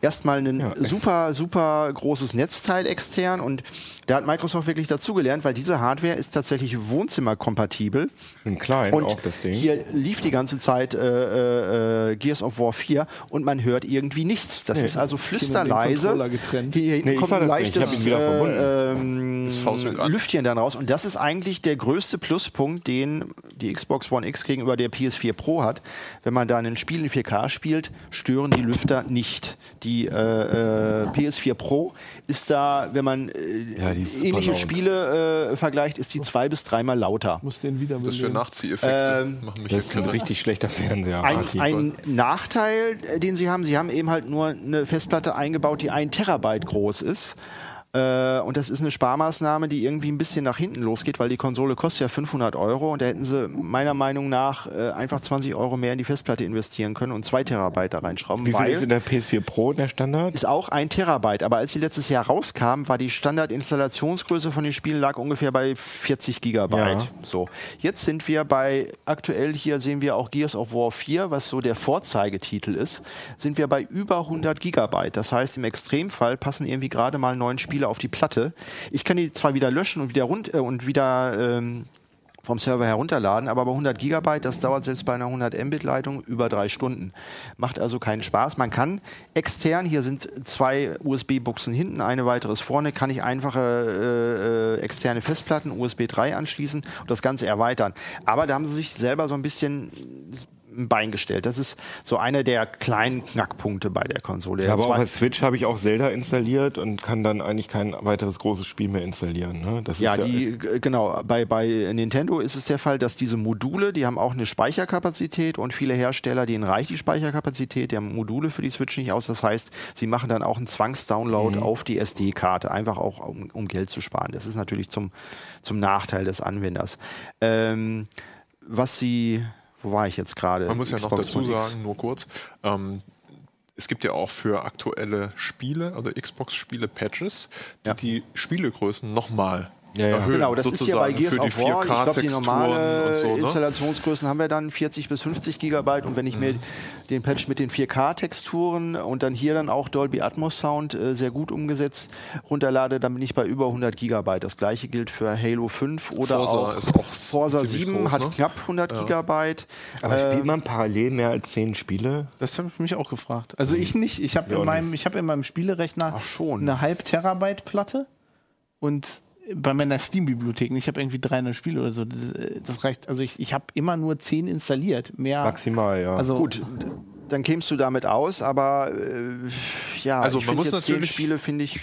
erstmal ein super, super großes Netzteil extern und da hat Microsoft wirklich dazugelernt, weil diese Hardware ist tatsächlich wohnzimmerkompatibel. Schön klein Und auch das Ding. hier lief die ganze Zeit äh, äh, Gears of War 4 und man hört irgendwie nichts. Das ist also flüsterleise. Hier hinten Nee, kommt ein leichtes äh, ähm. Lüftchen dann raus. Und das ist eigentlich der größte Pluspunkt, den die Xbox One X gegenüber der PS4 Pro hat. Wenn man da ein Spiel in 4K spielt, stören die Lüfter nicht. Die Die äh, äh, PS4 Pro ist da, wenn man äh, Ja, ähnliche. Spiele äh, vergleicht, ist die zwei bis dreimal lauter. Muss den wieder Das für. Nachzieheffekte Ähm, machen mich Das ist ein richtig schlechter Fernseher. Ein, ein Nachteil, äh, den sie haben, sie haben eben halt nur eine Festplatte eingebaut, die ein Terabyte groß ist. Äh, und das ist eine Sparmaßnahme, die irgendwie ein bisschen nach hinten losgeht, weil die Konsole kostet ja 500 Euro und da hätten sie meiner Meinung nach äh, einfach 20 Euro mehr in die Festplatte investieren können und 2 Terabyte da reinschrauben. Wie viel ist in der PS4 Pro der Standard? ist auch ein Terabyte, aber als sie letztes Jahr rauskam, war die Standardinstallationsgröße von den Spielen lag ungefähr bei 40 Gigabyte. Ja. So, jetzt sind wir bei aktuell hier sehen wir auch Gears of War 4, was so der Vorzeigetitel ist, sind wir bei über 100 Gigabyte. Das heißt, im Extremfall passen irgendwie gerade mal neun Spiele auf die Platte. Ich kann die zwar wieder löschen und wieder rund äh, und wieder ähm, vom Server herunterladen, aber bei 100 Gigabyte, das dauert selbst bei einer 100 Mbit Leitung über drei Stunden. Macht also keinen Spaß. Man kann extern, hier sind zwei USB-Buchsen hinten, eine weitere ist vorne, kann ich einfache äh, äh, externe Festplatten USB 3 anschließen und das Ganze erweitern. Aber da haben sie sich selber so ein bisschen ein Bein gestellt. Das ist so einer der kleinen Knackpunkte bei der Konsole. Ja, aber auch als Switch habe ich auch Zelda installiert und kann dann eigentlich kein weiteres großes Spiel mehr installieren. Ne? Ja, ist die, genau. Bei, bei Nintendo ist es der Fall, dass diese Module, die haben auch eine Speicherkapazität und viele Hersteller, denen reicht die Speicherkapazität, die haben Module für die Switch nicht aus. Das heißt, sie machen dann auch einen Zwangsdownload auf die SD-Karte, einfach auch um, um Geld zu sparen. Das ist natürlich zum, zum Nachteil des Anwenders. Ähm, was sie, wo war ich jetzt gerade? Man muss ja noch Xbox dazu One X. sagen, nur kurz, ähm, es gibt ja auch für aktuelle Spiele, also Xbox-Spiele Patches, die Ja. die Spielegrößen nochmal Ja, ja. erhöhen. Genau, das ist hier bei Gears of War. Ich glaube, die 4K-Texturen normale so, ne? Installationsgrößen haben wir dann 40 bis 50 Gigabyte. Und wenn ich Mhm. mir den Patch mit den 4K-Texturen und dann hier dann auch Dolby Atmos Sound äh, sehr gut umgesetzt runterlade, dann bin ich bei über 100 Gigabyte. Das gleiche gilt für Halo 5 oder Forza auch, ist auch Forza ziemlich 7 groß, hat ne? knapp 100 Gigabyte. aber Äh, spielt man parallel mehr als zehn Spiele? Das habe ich mich auch gefragt. Also ich nicht. Ich habe Ja, in, meinem- ich hab in meinem Spielerechner Ach schon. eine halb Terabyte Platte und bei meiner Steam-Bibliothek, ich habe irgendwie 300 Spiele oder so, das, äh, das reicht. Also ich, ich habe immer nur 10 installiert. Mehr. Maximal, ja. Also Gut, dann kämst du damit aus, aber äh, ja, Also ich man muss jetzt zehn natürlich- Spiele finde ich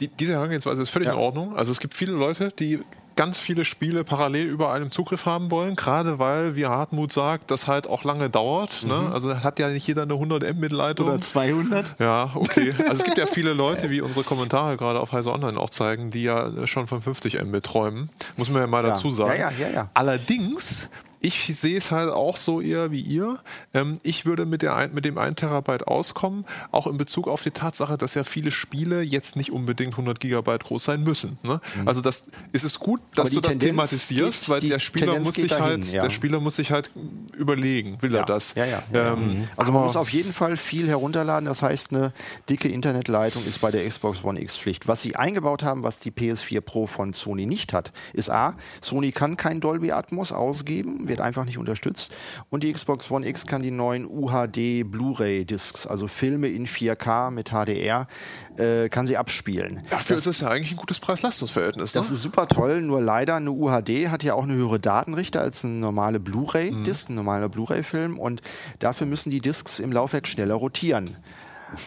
Die, diese Herangehensweise ist völlig Ja. in Ordnung. Also es gibt viele Leute, die ganz viele Spiele parallel über einem Zugriff haben wollen, gerade weil, wie Hartmut sagt, das halt auch lange dauert. Ne? Also hat ja nicht jeder eine 100 Mbit-Leitung. oder 200. Ja, okay. Also es gibt ja viele Leute, wie unsere Kommentare gerade auf Heise Online auch zeigen, die ja schon von 50 Mbit träumen. Muss man ja mal Ja. dazu sagen. Ja, ja, ja, ja. Allerdings, ich sehe es halt auch so eher wie ihr. Ähm, ich würde mit, der ein, mit dem 1 Terabyte auskommen, auch in Bezug auf die Tatsache, dass ja viele Spiele jetzt nicht unbedingt 100 Gigabyte groß sein müssen. Ne? Also das ist es gut, dass Mhm. Du das Tendenz thematisierst, geht- weil der Spieler Tendenz muss sich dahin, halt, ja. der Spieler muss sich halt überlegen, will er das? Ja, ja. ja, Ähm, Also man muss auf jeden Fall viel herunterladen. Das heißt, eine dicke Internetleitung ist bei der Xbox One X Pflicht. Was sie eingebaut haben, was die PS4 Pro von Sony nicht hat, ist A, Sony kann kein Dolby Atmos ausgeben, wird einfach nicht unterstützt. Und die Xbox One X kann die neuen UHD Blu-ray Discs, also Filme in 4K mit HDR, äh, kann sie abspielen. Dafür ist es ja eigentlich ein gutes Preis-Leistungs-Verhältnis. Ne? Das ist super toll, nur leider eine UHD hat ja auch eine höhere Datenrichte als eine normale Blu-ray-Disc, ein normaler Blu-ray-Film und dafür müssen die Discs im Laufwerk schneller rotieren.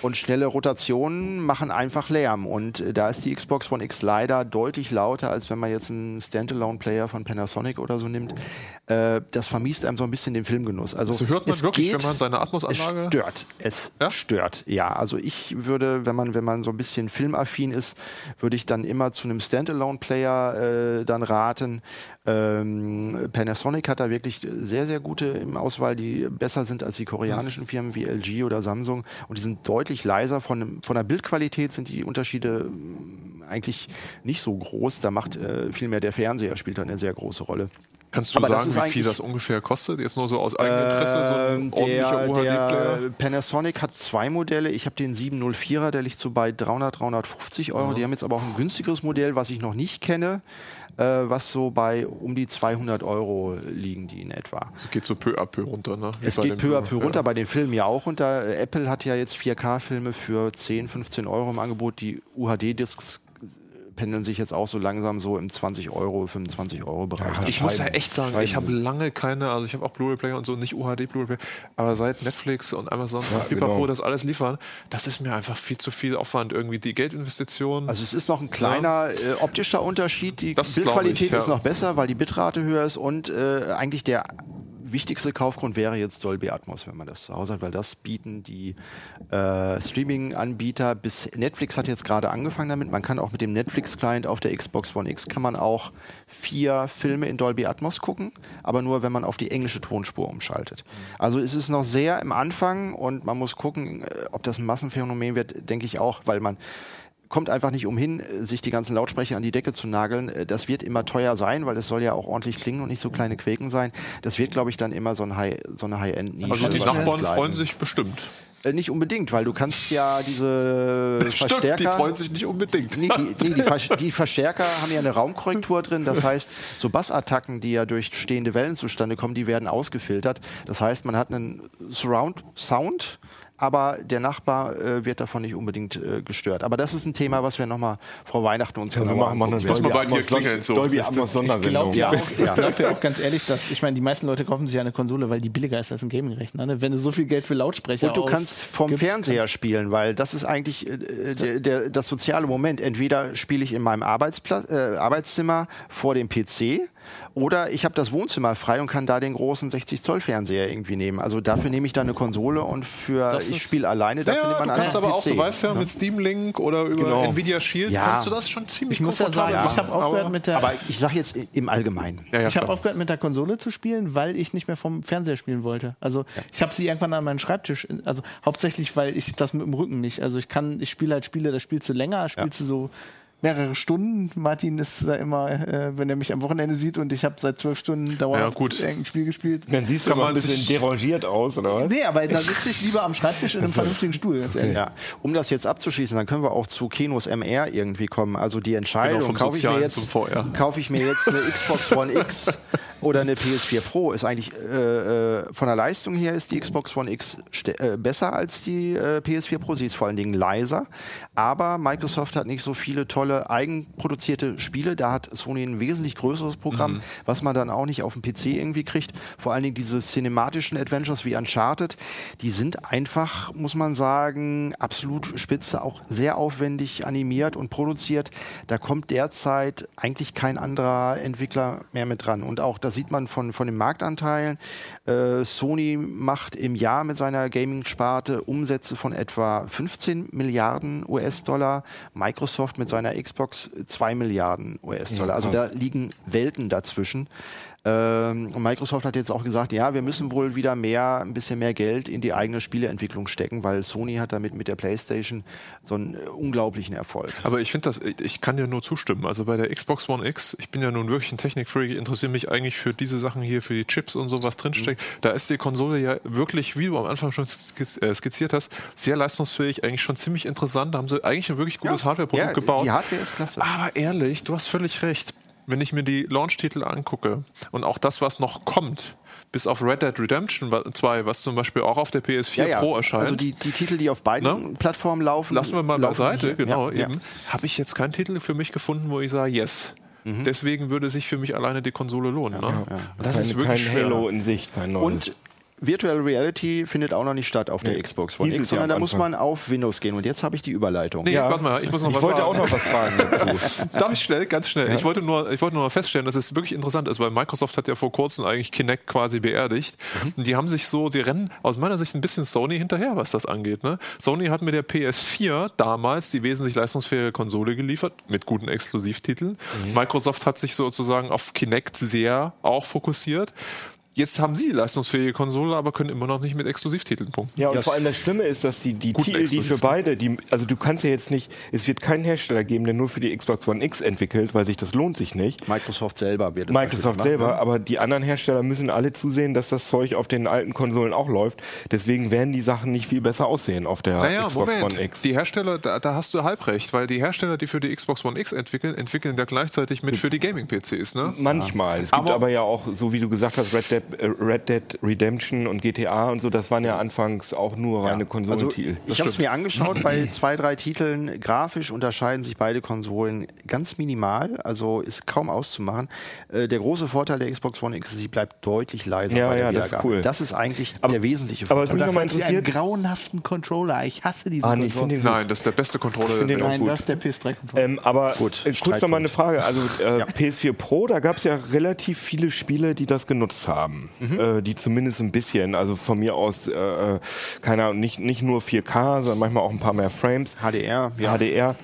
Und schnelle Rotationen machen einfach Lärm. Und äh, da ist die Xbox One X leider deutlich lauter, als wenn man jetzt einen Standalone-Player von Panasonic oder so nimmt. Äh, das vermiest einem so ein bisschen den Filmgenuss. Also So hört man es wirklich, geht, wenn man seine es Atmos-Anlage. stört. Es Ja? stört. Ja, also ich würde, wenn man, wenn man so ein bisschen filmaffin ist, würde ich dann immer zu einem Standalone-Player äh, dann raten. Ähm, Panasonic hat da wirklich sehr, sehr gute im Auswahl, die besser sind als die koreanischen Firmen wie LG oder Samsung. Und die sind deutlich leiser. Von, von der Bildqualität sind die Unterschiede ähm, eigentlich nicht so groß. Da macht äh, vielmehr der Fernseher spielt eine sehr große Rolle. Kannst du Aber sagen, wie viel das ungefähr kostet? Jetzt nur so aus eigenem Interesse, so ein Ähm, ordentlicher UHD-Player? Panasonic hat zwei Modelle. Ich habe den 704er, der liegt so bei 300, 350 Euro. Die haben jetzt aber auch ein günstigeres Modell, was ich noch nicht kenne, äh, was so bei um die 200 Euro liegen die in etwa. Es geht so peu à peu runter, ne? Wie Es geht peu à peu runter, bei den Filmen ja auch runter. Äh, Apple hat ja jetzt 4K-Filme für 10, 15 Euro im Angebot. Die UHD-Discs pendeln sich jetzt auch so langsam so im 20 Euro, 25 Euro Bereich. Ich muss ja echt sagen, ich habe lange keine, also ich habe auch Blu-ray-Player und so, nicht UHD Blu-ray, aber seit Netflix und Amazon und Pipapo genau. das alles liefern, das ist mir einfach viel zu viel Aufwand irgendwie. Die Geldinvestition. Also es ist noch ein kleiner äh, optischer Unterschied. Die Das Bildqualität ich, ja. ist noch besser, weil die Bitrate höher ist und äh, eigentlich der wichtigste Kaufgrund wäre jetzt Dolby Atmos, wenn man das zu Hause hat, weil das bieten die äh, Streaming-Anbieter bis Netflix hat jetzt gerade angefangen damit. Man kann auch mit dem Netflix-Client auf der Xbox One X kann man auch vier Filme in Dolby Atmos gucken, aber nur wenn man auf die englische Tonspur umschaltet. Also es ist noch sehr im Anfang und man muss gucken, äh, ob das ein Massenphänomen wird, denke ich auch, weil man kommt einfach nicht umhin, sich die ganzen Lautsprecher an die Decke zu nageln. Äh, Das wird immer teuer sein, weil es soll ja auch ordentlich klingen und nicht so kleine Quäken sein. Das wird, glaube ich, dann immer so, ein High, so eine High-End-Nische. also die Nachbarn bleiben. freuen sich bestimmt. Äh, Nicht unbedingt, weil du kannst ja diese Verstärker... Stimmt, die freuen sich nicht unbedingt. Nee, die, nee, die, Ver- die Verstärker haben ja eine Raumkorrektur drin. Das heißt, so Bassattacken, die ja durch stehende Wellen zustande kommen, die werden ausgefiltert. Das heißt, man hat einen Surround-Sound, aber der Nachbar äh, wird davon nicht unbedingt äh, gestört. Aber das ist ein Thema, was wir nochmal vor Weihnachten uns genauer machen mal muss mal Dolby bei dir klingeln, so. Dolby Ich Atmos Ich glaube ja, Ja. auch, ich glaub ja auch ganz ehrlich, dass ich meine, die meisten Leute kaufen sich ja eine Konsole, weil die billiger ist als ein Gaming-Rechner. Ne? Wenn du so viel Geld für Lautsprecher Und du kannst vom Fernseher spielen, weil das ist eigentlich äh, der, der, das soziale Moment. Entweder spiele ich in meinem Arbeitsplatz, äh, Arbeitszimmer vor dem PC oder ich habe das Wohnzimmer frei und kann da den großen 60 Zoll Fernseher irgendwie nehmen. Also dafür nehme ich dann eine Konsole und für Das ich spiele alleine. Dafür Ja, nimmt man du kannst aber PC. auch, du weißt ja, mit Steam Link oder über Genau. Nvidia Shield Ja. kannst du das schon ziemlich Ich muss ja sagen, komfortabel ich habe machen. aufgehört Aber- mit der Aber ich sage jetzt im Allgemeinen. Ja, ja, ich habe aufgehört mit der Konsole zu spielen, weil ich nicht mehr vom Fernseher spielen wollte. Also ich habe sie irgendwann an meinen Schreibtisch, also hauptsächlich, weil ich das mit dem Rücken nicht. Also ich kann, ich spiele halt Spiele, da spielst du länger, spielst du so mehrere Stunden. Martin ist da immer, äh, wenn er mich am Wochenende sieht und ich habe seit zwölf Stunden dauerhaft Ja, gut. irgendein Spiel gespielt. Dann siehst du aber ein bisschen derangiert aus, oder was? Nee, aber da sitze ich lieber am Schreibtisch in einem vernünftigen Stuhl, ganz ehrlich. Ja, um das jetzt abzuschließen, dann können wir auch zu Kenos MR irgendwie kommen. Also die Entscheidung, Genau, kaufe ich mir Sozialen jetzt, zum VR. kaufe ich mir jetzt eine Xbox One X oder eine PS4 Pro, ist eigentlich äh, äh, von der Leistung her ist die Xbox One X äh, besser als die äh, PS4 Pro. Sie ist vor allen Dingen leiser, aber Microsoft hat nicht so viele tolle eigenproduzierte Spiele. Da hat Sony ein wesentlich größeres Programm, Mhm. was man dann auch nicht auf dem PC irgendwie kriegt. Vor allen Dingen diese cinematischen Adventures wie Uncharted, die sind einfach, muss man sagen, absolut spitze, auch sehr aufwendig animiert und produziert. Da kommt derzeit eigentlich kein anderer Entwickler mehr mit dran. Und auch da sieht man von, von den Marktanteilen, äh, Sony macht im Jahr mit seiner Gaming-Sparte Umsätze von etwa 15 Milliarden US-Dollar, Microsoft mit seiner Xbox 2 Milliarden US-Dollar. also da liegen Welten dazwischen. Ähm, Microsoft hat jetzt auch gesagt, ja, wir müssen wohl wieder mehr, ein bisschen mehr Geld in die eigene Spieleentwicklung stecken, weil Sony hat damit mit der PlayStation so einen äh, unglaublichen Erfolg. Aber ich finde das, ich- kann dir nur zustimmen. Also bei der Xbox One X, ich bin ja nun wirklich ein Technikfreak, interessiere mich eigentlich für diese Sachen hier, für die Chips und so, was drinsteckt. Da ist die Konsole ja wirklich, wie du am Anfang schon äh, skizziert hast, sehr leistungsfähig, eigentlich schon ziemlich interessant. Da haben sie eigentlich ein wirklich gutes Hardware-Produkt Ja, gebaut. die Hardware ist klasse. Aber ehrlich, du hast völlig recht. Wenn ich mir die Launch-Titel angucke und auch das, was noch kommt, bis auf Red Dead Redemption 2, was zum Beispiel auch auf der PS4 Pro erscheint, Also die, die Titel, die auf beiden Ne? Plattformen laufen. lassen wir mal beiseite, hier. genau, Ja, eben, Ja. habe ich jetzt keinen Titel für mich gefunden, wo ich sage, yes. Mhm. Deswegen würde sich für mich alleine die Konsole lohnen. ne? Das Kein, ist wirklich kein schwer. Halo in Sicht, kein neues. Und Virtual Reality findet auch noch nicht statt auf der Xbox One X, ja sondern da muss man auf Windows gehen. Und jetzt habe ich die Überleitung. Nee, warte mal, ich muss noch ich was wollte sagen. auch noch was fragen dazu. Darf ich schnell, ganz schnell. Ich, wollte nur, ich wollte nur noch feststellen, dass es wirklich interessant ist, weil Microsoft hat ja vor kurzem eigentlich Kinect quasi beerdigt. Und die haben sich so, die rennen aus meiner Sicht ein bisschen Sony hinterher, was das angeht. Ne? Sony hat mit der PS4 damals die wesentlich leistungsfähige Konsole geliefert, mit guten Exklusivtiteln. Microsoft hat sich sozusagen auf Kinect sehr auch fokussiert. Jetzt haben sie die leistungsfähige Konsole, aber können immer noch nicht mit Exklusivtiteln punkten. Ja, und Das- vor allem das Schlimme ist, dass die, die Titel, die für beide, die, also du kannst ja jetzt nicht, es wird keinen Hersteller geben, der nur für die Xbox One X entwickelt, weil sich das lohnt sich nicht. Microsoft selber wird es Microsoft selber, machen, aber die anderen Hersteller müssen alle zusehen, dass das Zeug auf den alten Konsolen auch läuft. Deswegen werden die Sachen nicht viel besser aussehen auf der Naja, Xbox Moment. One X. Die Hersteller, da, da hast du halb recht, weil die Hersteller, die für die Xbox One X entwickeln, entwickeln ja gleichzeitig mit für die Gaming-PCs. Ne? Manchmal. Es gibt Aber- aber, ja auch, so wie du gesagt hast, Red Dead Red Dead Redemption und GTA und so, das waren ja anfangs auch nur reine Also, Konsolentitel. ich habe es mir angeschaut, bei zwei, drei Titeln grafisch unterscheiden sich beide Konsolen ganz minimal, also ist kaum auszumachen. Äh, der große Vorteil der Xbox One X ist, sie bleibt deutlich leiser Ja, bei der ja, das ist cool. Das ist eigentlich Aber- der wesentliche aber was Vorteil. mich nochmal sie einen interessiert- grauenhaften Controller. Ich hasse diesen Ah, nee, ich Controller. den Nein, das ist der beste Controller der finde den Nein, gut. das ist der PS3-Controller. Ähm, aber Gut, äh, kurz noch mal eine. Frage. Also äh, PS4 Pro, da gab es ja relativ viele Spiele, die das genutzt haben. Äh, die zumindest ein bisschen, also von mir aus, äh, äh, keine Ahnung, nicht, nicht nur 4K, sondern manchmal auch ein paar mehr Frames. HDR, ja. HDR.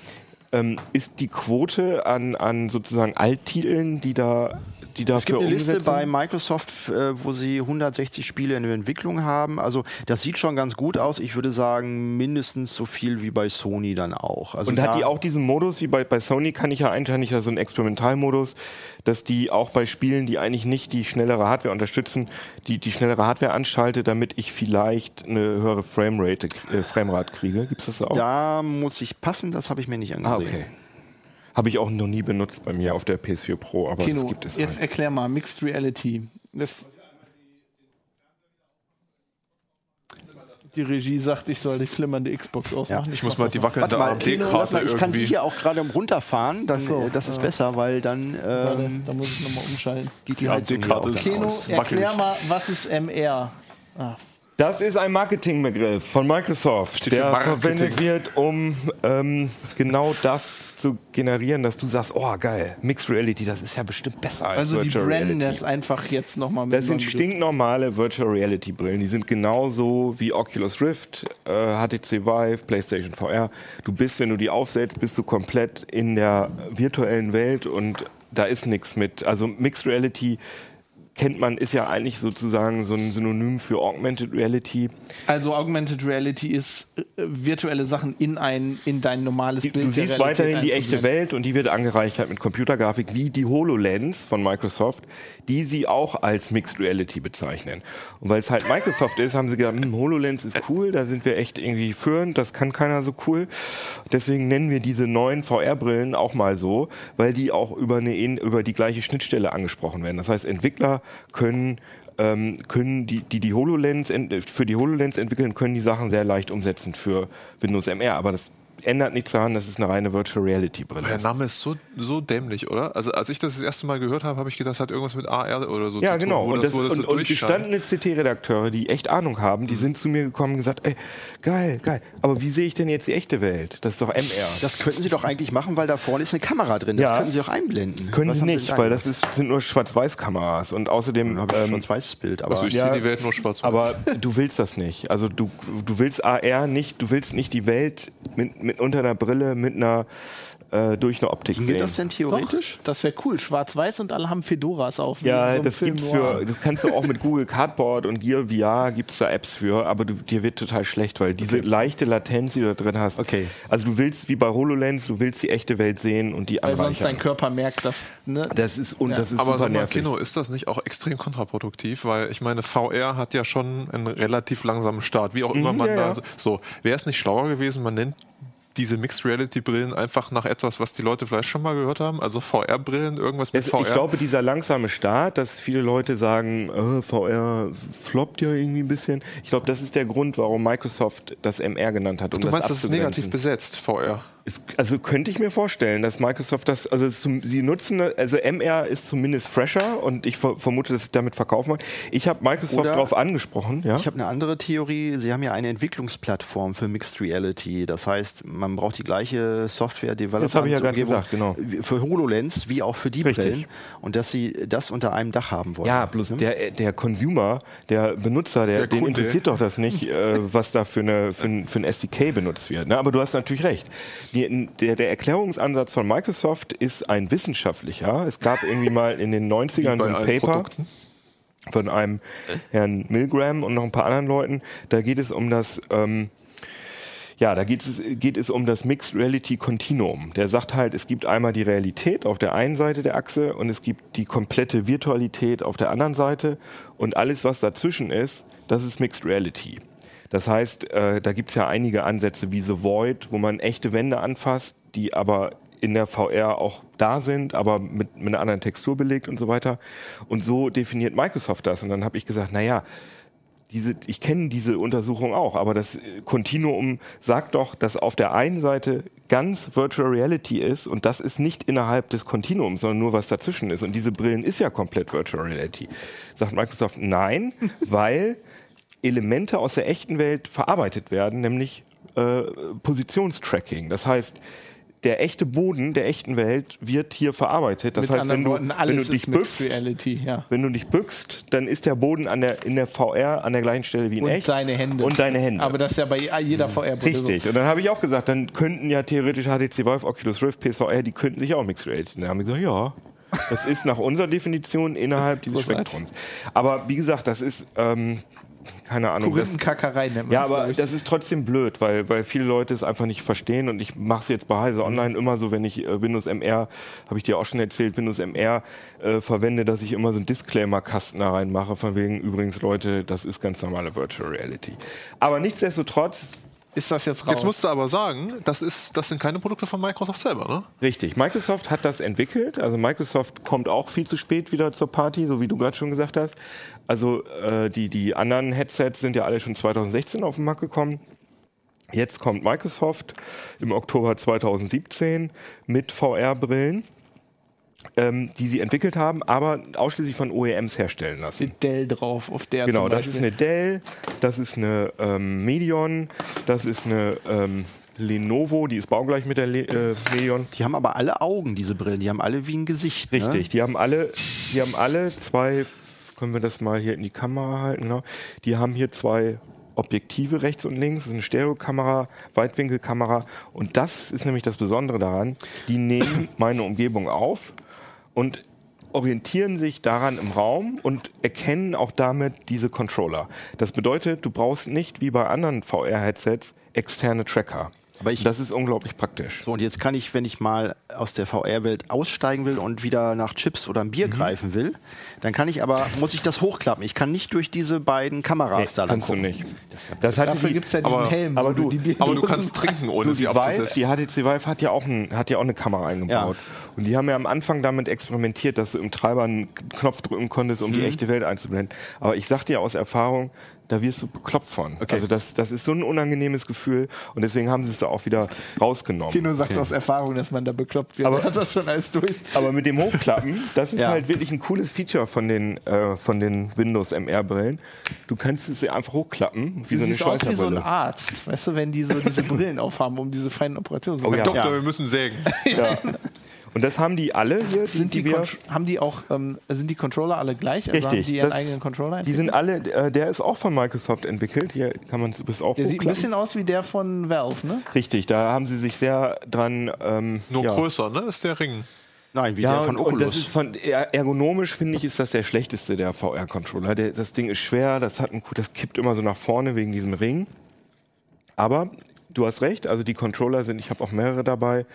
Ähm, ist die Quote an, an sozusagen Alttiteln, die da, die dafür Es gibt eine Liste bei? Microsoft, äh, wo sie 160 Spiele in der Entwicklung haben. Also das sieht schon ganz gut aus. Ich würde sagen, mindestens so viel wie bei Sony dann auch. Also Und hat da- die auch diesen Modus, wie bei, bei Sony kann ich ja einstellen, ich ja so einen Experimentalmodus, dass die auch bei Spielen, die eigentlich nicht die schnellere Hardware unterstützen, die, die schnellere Hardware anschalte, damit ich vielleicht eine höhere Framerate, äh, Framerate kriege. Gibt es das auch? Da muss ich passen, das habe ich mir nicht angesehen. ah, okay. Habe ich auch noch nie benutzt bei mir auf der PS4 Pro, aber das Kino, gibt es jetzt halt. erklär mal, Mixed Reality. Das die Regie sagt, ich soll die flimmernde Xbox ausmachen. Ich muss mal die wackelnde Warte AMD-Karte mal, ich kann die irgendwie. hier auch gerade runterfahren, dann, so, äh, das ist ja. besser, weil dann Warte, ähm, da muss ich nochmal umschalten. geht die AMD-Karte ist- wackelig. erklär mal, was ist MR? Ah, Das ist ein Marketingbegriff von Microsoft, Steht der Marketing. verwendet wird, um ähm, genau das zu generieren, dass du sagst, oh geil, Mixed Reality, das ist ja bestimmt besser als also die Virtual Reality. das einfach jetzt nochmal mit Das sind stinknormale Virtual Reality Brillen. Die sind genauso wie Oculus Rift, äh, HTC Vive, PlayStation VR. Du bist, wenn du die aufsetzt, bist du komplett in der virtuellen Welt und da ist nichts mit. Also Mixed Reality kennt man, ist ja eigentlich sozusagen so ein Synonym für Augmented Reality. Also Augmented Reality ist äh, virtuelle Sachen in ein in dein normales Bild. Du siehst weiterhin die echte. Welt und die wird angereichert mit Computergrafik wie die HoloLens von Microsoft, die sie auch als Mixed Reality bezeichnen. Und weil es halt Microsoft ist, haben sie gedacht, hm, HoloLens ist cool, da sind wir echt irgendwie führend, das kann keiner so cool. Deswegen nennen wir diese neuen VR-Brillen auch mal so, weil die auch über, eine, über die gleiche Schnittstelle angesprochen werden. Das heißt, Entwickler können ähm, können die, die die HoloLens für die HoloLens entwickeln, können die Sachen sehr leicht umsetzen für Windows MR. Aber das ändert nichts daran, dass es eine reine Virtual Reality Brille Der ist. Name ist so, so dämlich, oder? Also als ich das das erste Mal gehört habe, habe ich gedacht, das hat irgendwas mit AR oder so Ja, zu tun. genau. Und, das, wo und, so und gestandene CT-Redakteure, die echt Ahnung haben, die sind zu mir gekommen und gesagt, ey, geil, geil. Aber wie sehe ich denn jetzt die echte Welt? Das ist doch MR. Das könnten Sie doch eigentlich machen, weil da vorne ist eine Kamera drin. Das Ja. könnten Sie auch einblenden. können Was sie nicht, weil das ist, sind nur Schwarz-Weiß-Kameras. Und außerdem... Ich ähm, weißes Bild. Aber Also ich Ja, sehe die Welt nur schwarz Aber du willst das nicht. Also du, du willst AR nicht, du willst nicht die Welt mit, mit unter einer Brille, mit einer äh, durch eine Optik geht sehen. das denn theoretisch? Doch, das wäre cool. Schwarz-Weiß und alle haben Fedoras auf. so Ja, einem das Film gibt's noir. für, das kannst du auch mit Google Cardboard und Gear VR gibt's da Apps für, aber du, dir wird total schlecht, weil diese leichte Latenz, die du da drin hast. Okay. Also du willst wie bei HoloLens, du willst die echte Welt sehen und die Weil sonst dein anreichern. Körper merkt, dass. Ne? Das ist und Ja. das ist Aber super nervig. Kino, ist das nicht auch extrem kontraproduktiv? Weil ich meine, VR hat ja schon einen relativ langsamen Start, wie auch immer Mhm, man ja, da ja. so. so wäre es nicht schlauer gewesen, man nennt diese Mixed Reality Brillen einfach nach etwas, was die Leute vielleicht schon mal gehört haben? Also VR-Brillen, irgendwas mit Es, VR? ich glaube, dieser langsame Start, dass viele Leute sagen, äh, VR floppt ja irgendwie ein bisschen. Ich glaube, das ist der Grund, warum Microsoft das MR genannt hat. Um du meinst, das das ist negativ besetzt, VR. Es, also könnte ich mir vorstellen, dass Microsoft das, also zum, sie nutzen, also MR ist zumindest fresher und ich ver vermute, dass sie damit verkaufen wollen. Ich habe Microsoft darauf angesprochen, ja. Ich habe eine andere Theorie. Sie haben ja eine Entwicklungsplattform für Mixed Reality. Das heißt, man braucht die gleiche Software Development Das habe ich ja gerade gesagt, genau. Für HoloLens wie auch für die Richtig. Brillen. Und dass sie das unter einem Dach haben wollen. Ja, bloß Ne? der, der Consumer, der Benutzer, der, Der den interessiert doch das nicht, äh, was da für, eine, für, ein, für ein SDK benutzt wird. Ne? Aber du hast natürlich recht. Der, der Erklärungsansatz von Microsoft ist ein wissenschaftlicher. Es gab irgendwie mal in den 90ern so ein Paper Produkten. von einem Herrn Milgram und noch ein paar anderen Leuten. Da geht es um das... Ähm, ja, da geht es, geht es um das Mixed Reality Continuum. Der sagt halt, es gibt einmal die Realität auf der einen Seite der Achse und es gibt die komplette Virtualität auf der anderen Seite und alles, was dazwischen ist, das ist Mixed Reality. Das heißt, äh, da gibt es ja einige Ansätze wie The Void, wo man echte Wände anfasst, die aber in der VR auch da sind, aber mit, mit einer anderen Textur belegt und so weiter. Und so definiert Microsoft das. Und dann habe ich gesagt, naja, diese, ich kenne diese Untersuchung auch, aber das Continuum sagt doch, dass auf der einen Seite ganz Virtual Reality ist und das ist nicht innerhalb des Continuums, sondern nur was dazwischen ist. Und diese Brillen ist ja komplett Virtual Reality. Sagt Microsoft nein, weil Elemente aus der echten Welt verarbeitet werden, nämlich äh, Positionstracking. Das heißt, der echte Boden der echten Welt wird hier verarbeitet. Das Mit heißt, wenn du, Worten, wenn du dich bückst, Reality, ja. wenn du dich bückst, dann ist der Boden an der, in der VR an der gleichen Stelle wie in Und echt. deine Hände. Und deine Hände. Aber das ist ja bei jeder VR-Brille Richtig. Und dann habe ich auch gesagt, dann könnten ja theoretisch HTC Vive, Oculus Rift, PSVR, die könnten sich auch Mixed Reality. Dann haben wir gesagt, ja. Das ist nach unserer Definition innerhalb dieses. Spektrums. Aber wie gesagt, das ist, ähm, keine Ahnung. Korinthenkackerei nennt man ja, das, aber ich. das ist trotzdem blöd, weil, weil viele Leute es einfach nicht verstehen und ich mache es jetzt bei Heise Online immer so, wenn ich äh, Windows MR, habe ich dir auch schon erzählt, Windows MR äh, verwende, dass ich immer so einen Disclaimer-Kasten da reinmache, von wegen übrigens Leute, das ist ganz normale Virtual Reality. Aber nichtsdestotrotz, ist das jetzt raus. Jetzt musst du aber sagen, das, ist, das sind keine Produkte von Microsoft selber, ne? richtig, Microsoft hat das entwickelt, also Microsoft kommt auch viel zu spät wieder zur Party, so wie du gerade schon gesagt hast. Also äh, die, die anderen Headsets sind ja alle schon 2016 auf den Markt gekommen. Jetzt kommt Microsoft im Oktober 2017 mit VR-Brillen, ähm, die sie entwickelt haben, aber ausschließlich von OEMs herstellen lassen. Mit Dell drauf, auf der Genau, zum das ist eine Dell, das ist eine ähm, Medion, das ist eine ähm, Lenovo, die ist baugleich mit der Le äh, Medion. Die haben aber alle Augen, diese Brillen. Die haben alle wie ein Gesicht. Richtig, Ne? die haben alle, die haben alle zwei, können wir das mal hier in die Kamera halten, ne? Die haben hier zwei Objektive rechts und links, das ist eine Stereokamera, Weitwinkelkamera und das ist nämlich das Besondere daran, die nehmen meine Umgebung auf und orientieren sich daran im Raum und erkennen auch damit diese Controller. Das bedeutet, du brauchst nicht wie bei anderen VR-Headsets externe Tracker. Aber ich- das ist unglaublich praktisch. So, und jetzt kann ich, wenn ich mal aus der VR-Welt aussteigen will und wieder nach Chips oder ein Bier Mhm. greifen will, dann kann ich aber, muss ich das hochklappen. Ich kann nicht durch diese beiden Kameras da lang kannst du gucken. nicht. Das hatte Dafür gibt es ja diesen aber- Helm. aber du- die Aber du kannst trinken, ohne Du, sie abzusetzen. die HTC Vive hat ja auch, ein, hat ja auch eine Kamera eingebaut. Und die haben ja am Anfang damit experimentiert, dass du im Treiber einen Knopf drücken konntest, um die echte Welt einzublenden. Aber ich sag dir aus Erfahrung, da wirst du bekloppt von. Also das, das ist so ein unangenehmes Gefühl und deswegen haben sie es da auch wieder rausgenommen. Kino sagt aus Erfahrung, dass man da bekloppt wird. Aber- hat das schon alles durch. Aber mit dem Hochklappen, das ist Ja. halt wirklich ein cooles Feature von den, äh, von den Windows MR-Brillen. Du kannst es ja einfach hochklappen, wie Du so eine siehst aus wie so ein Schweißerbrille. Arzt, weißt du, wenn die so diese Brillen aufhaben, um diese feinen Operationen zu Oh machen. ja. Doktor, wir müssen sägen. Ja. Und das haben die alle hier, Sind die, die haben die auch, ähm, sind die Controller alle gleich? Also Richtig. Haben die ihren das- eigenen Controller? Die sind alle, äh, der ist auch von Microsoft entwickelt. Hier kann man es auch der sieht ein bisschen aus wie der von Valve, ne? Richtig, da haben sie sich sehr dran. Ähm, Nur ja. größer, ne? Ist der Ring. Nein, wie Ja, der von Oculus. und das ist von er- ergonomisch finde ich ist das der schlechteste der VR-Controller. Der- Das Ding ist schwer, das hat ein, das kippt immer so nach vorne wegen diesem Ring. Aber du hast recht, also die Controller sind, ich habe auch mehrere dabei,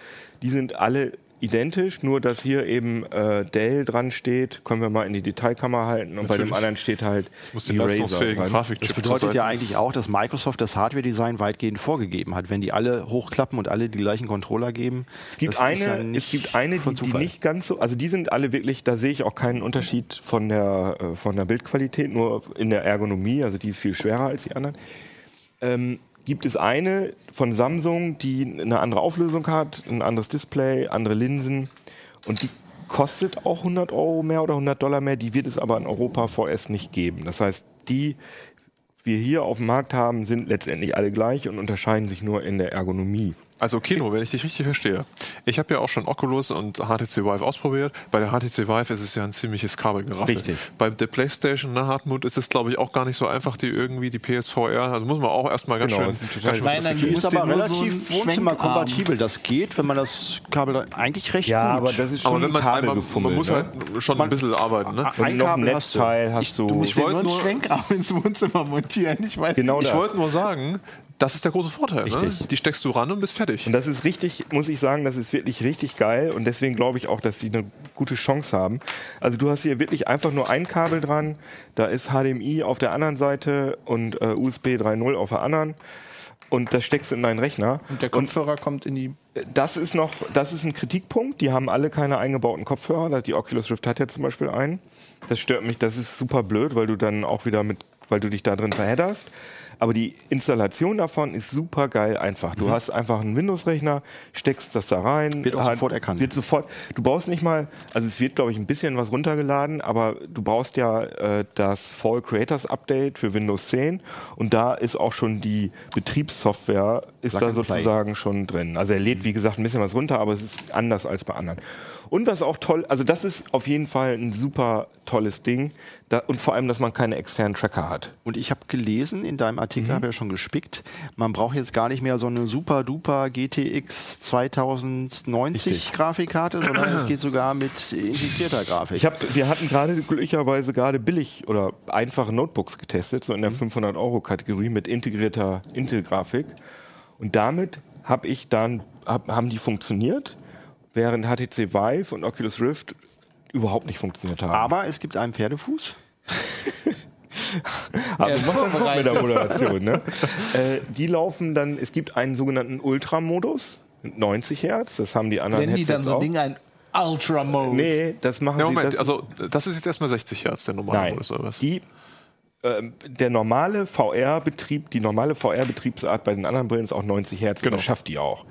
die sind alle identisch, nur dass hier eben äh, Dell dran steht, können wir mal in die Detailkamera halten und bei dem Natürlich. anderen steht halt Muss. Grafikchip Das bedeutet ja eigentlich auch, dass Microsoft das Hardware-Design weitgehend vorgegeben hat. Wenn die alle hochklappen und alle die gleichen Controller geben. Es gibt eine, ja nicht es gibt eine, die, die nicht ganz so, also die sind alle wirklich, da sehe ich auch keinen Unterschied von der, äh, von der Bildqualität, nur in der Ergonomie, also die ist viel schwerer als die anderen. Ähm, gibt es eine von Samsung, die eine andere Auflösung hat, ein anderes Display, andere Linsen und die kostet auch 100 Euro mehr oder 100 Dollar mehr, die wird es aber in Europa vorerst nicht geben. Das heißt, die wir hier auf dem Markt haben, sind letztendlich alle gleich und unterscheiden sich nur in der Ergonomie. Also Kino, wenn ich dich richtig verstehe. Ich habe ja auch schon Oculus und HTC Vive ausprobiert. Bei der HTC Vive ist es ja ein ziemliches Kabelgeraffel. Richtig. Bei der Playstation, ne, Hartmut, ist es glaube ich auch gar nicht so einfach, die irgendwie die PSVR, also muss man auch erstmal ganz Genau, schön... das ist total ganz schön Nein, Die ist musst aber relativ so wohnzimmerkompatibel. Das geht, wenn man das Kabel da- eigentlich recht Ja, gut. aber das ist schon Aber wenn man es Kabel einmal, man muss ne? halt schon ein bisschen arbeiten. Ne? Und ein noch ein Kabel hast du. Hast du. Musst dir wollte nur einen Schwenkarm ins Wohnzimmer montieren. Ich weiß Genau Ich wollte nur sagen, das ist der große Vorteil. Ne? Richtig. Die steckst du ran und bist fertig. Und das ist richtig, muss ich sagen, das ist wirklich richtig geil und deswegen glaube ich auch, dass sie eine gute Chance haben. Also du hast hier wirklich einfach nur ein Kabel dran, da ist HDMI auf der anderen Seite und äh, USB 3.0 auf der anderen. und das steckst du in deinen Rechner. Und der Kopfhörer kommt in die. Das ist noch, das ist ein Kritikpunkt. Die haben alle keine eingebauten Kopfhörer. Die Oculus Rift hat ja zum Beispiel einen. Das stört mich, das ist super blöd, weil du dann auch wieder mit, weil du dich da drin verhedderst. Aber die Installation davon ist super geil einfach. Du hast einfach einen Windows-Rechner, steckst das da rein. Wird auch hat- sofort erkannt. Wird sofort. Du brauchst nicht mal, also es wird, glaube ich, ein bisschen was runtergeladen, aber du brauchst ja äh, das Fall Creators Update für Windows 10 und da ist auch schon die Betriebssoftware, ist Plug da and play. sozusagen schon drin. Also er lädt, wie gesagt, ein bisschen was runter, aber es ist anders als bei anderen. Und was auch toll, also das ist auf jeden Fall ein super tolles Ding da, und vor allem, dass man keine externen Tracker hat. Und ich habe gelesen, in deinem Mhm. Artikel habe ich ja schon gespickt, man braucht jetzt gar nicht mehr so eine super duper GTX 2090 Richtig. Grafikkarte, sondern es geht sogar mit integrierter Grafik. Ich hab, wir hatten gerade glücklicherweise gerade billig oder einfache Notebooks getestet, so in der 500 Euro Kategorie mit integrierter Intel-Grafik. Und damit habe ich dann hab, haben die funktioniert, während HTC Vive und Oculus Rift überhaupt nicht funktioniert haben. Aber es gibt einen Pferdefuß. Aber Er ist mach das noch mit der. Moderation. Ne? äh, die laufen dann, es gibt einen sogenannten Ultra-Modus mit 90 Hertz, das haben die anderen Nennen die dann Headsets so auch. Dinge ein Ultra-Mode? Nee, das machen Ja, sie. Moment, das, also das ist jetzt erstmal 60 Hertz, der normale Nein, Modus, oder was? die, ähm, der normale VR-Betrieb, die normale VR-Betriebsart bei den anderen Brillen ist auch 90 Hertz Genau. das schafft die auch.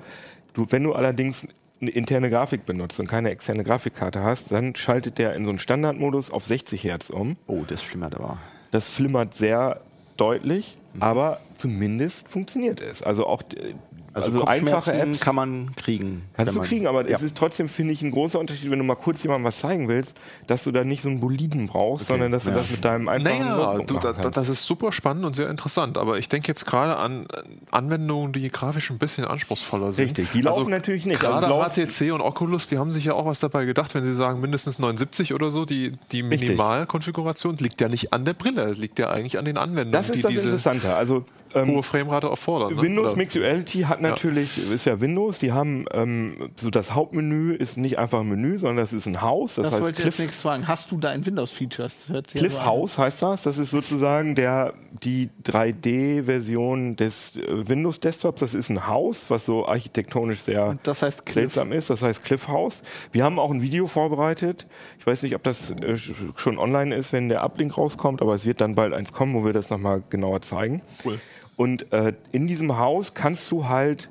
Du, wenn du allerdings eine interne Grafik benutzt und keine externe Grafikkarte hast, dann schaltet der in so einen Standardmodus auf 60 Hertz um. Oh, das flimmert aber. Das flimmert sehr deutlich, Mhm. aber zumindest funktioniert es. Also auch äh, Also, also, einfache Apps kann man kriegen. Kannst du man- kriegen, aber ja. es ist trotzdem, finde ich, ein großer Unterschied, wenn du mal kurz jemandem was zeigen willst, dass du da nicht so einen Boliden brauchst, sondern dass du ja. das mit deinem einfachen Naja, Notebook du, da, das ist super spannend und sehr interessant, aber ich denke jetzt gerade an äh, Anwendungen, die grafisch ein bisschen anspruchsvoller sind. Richtig, die laufen natürlich nicht. Gerade Also HTC und Oculus, die haben sich ja auch was dabei gedacht, wenn sie sagen mindestens 79 oder so, die, die Minimalkonfiguration liegt ja nicht an der Brille, liegt ja eigentlich an den Anwendungen, das die ist das diese Interessante. Also ähm, hohe Framerate erfordern. ne? Windows Oder- Mixed Reality hat natürlich, ist ja Windows, die haben ähm, so das Hauptmenü ist nicht einfach ein Menü, sondern das ist ein Haus, das, Das heißt wollte ich jetzt Cliff, nichts fragen. Hast du da ein Windows-Features? Ja Cliff. House heißt das. Das ist sozusagen der, die 3D-Version des äh, Windows Desktops. Das ist ein Haus, was so architektonisch sehr das heißt Cliff. seltsam ist. Das heißt Cliff House. Wir haben auch ein Video vorbereitet. Ich weiß nicht, ob das äh, schon online ist, wenn der Uplink rauskommt, aber es wird dann bald eins kommen, wo wir das nochmal genauer zeigen. Cool. Und äh, in diesem Haus kannst du halt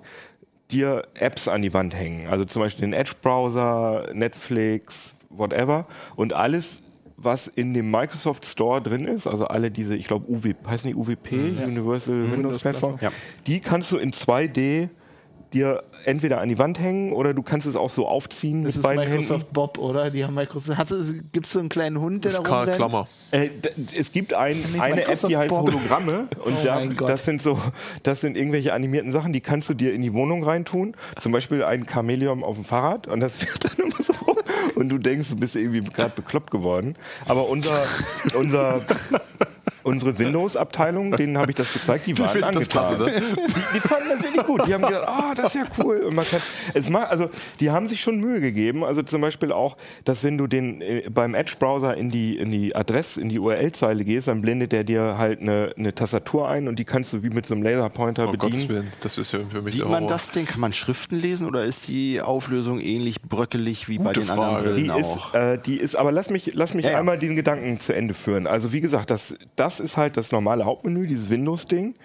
dir Apps an die Wand hängen. Also zum Beispiel den Edge-Browser, Netflix, whatever. Und alles, was in dem Microsoft Store drin ist, also alle diese, ich glaube, UWP, heißen die UWP, Universal Windows Platform, Ja. die kannst du in 2D dir entweder an die Wand hängen oder du kannst es auch so aufziehen Das mit ist beiden Microsoft Händen. Bob, oder? Die haben Microsoft. Gibt es so einen kleinen Hund, der Das da ist? Klammer. Äh, es gibt ein, eine App, Microsoft die heißt Bob. Hologramme und Oh da, das sind so, das sind irgendwelche animierten Sachen, die kannst du dir in die Wohnung reintun. Zum Beispiel ein Chamäleon auf dem Fahrrad und das fährt dann immer so rum und du denkst, du bist irgendwie gerade bekloppt geworden. Aber unser, unser Unsere Windows-Abteilung, denen habe ich das gezeigt, die waren angetan. klasse, ne? die, die fanden das wirklich gut. Die haben gedacht, ah, das ist ja cool. Und man kann, es macht, also die haben sich schon Mühe gegeben. Also zum Beispiel auch, dass wenn du den äh, beim Edge-Browser in die in die Adress, in die URL-Zeile gehst, dann blendet der dir halt eine, eine Tastatur ein und die kannst du wie mit so einem Laserpointer Oh bedienen. Willen, das ist ja für mich Sieht man das denn? Kann man Schriften lesen oder ist die Auflösung ähnlich bröckelig wie bei Gute den Frage. anderen Brillen Die auch? ist, äh, die ist, aber lass mich, lass mich Ja, ja. einmal den Gedanken zu Ende führen. Also wie gesagt, das, das ist halt das normale Hauptmenü, dieses Windows-Ding.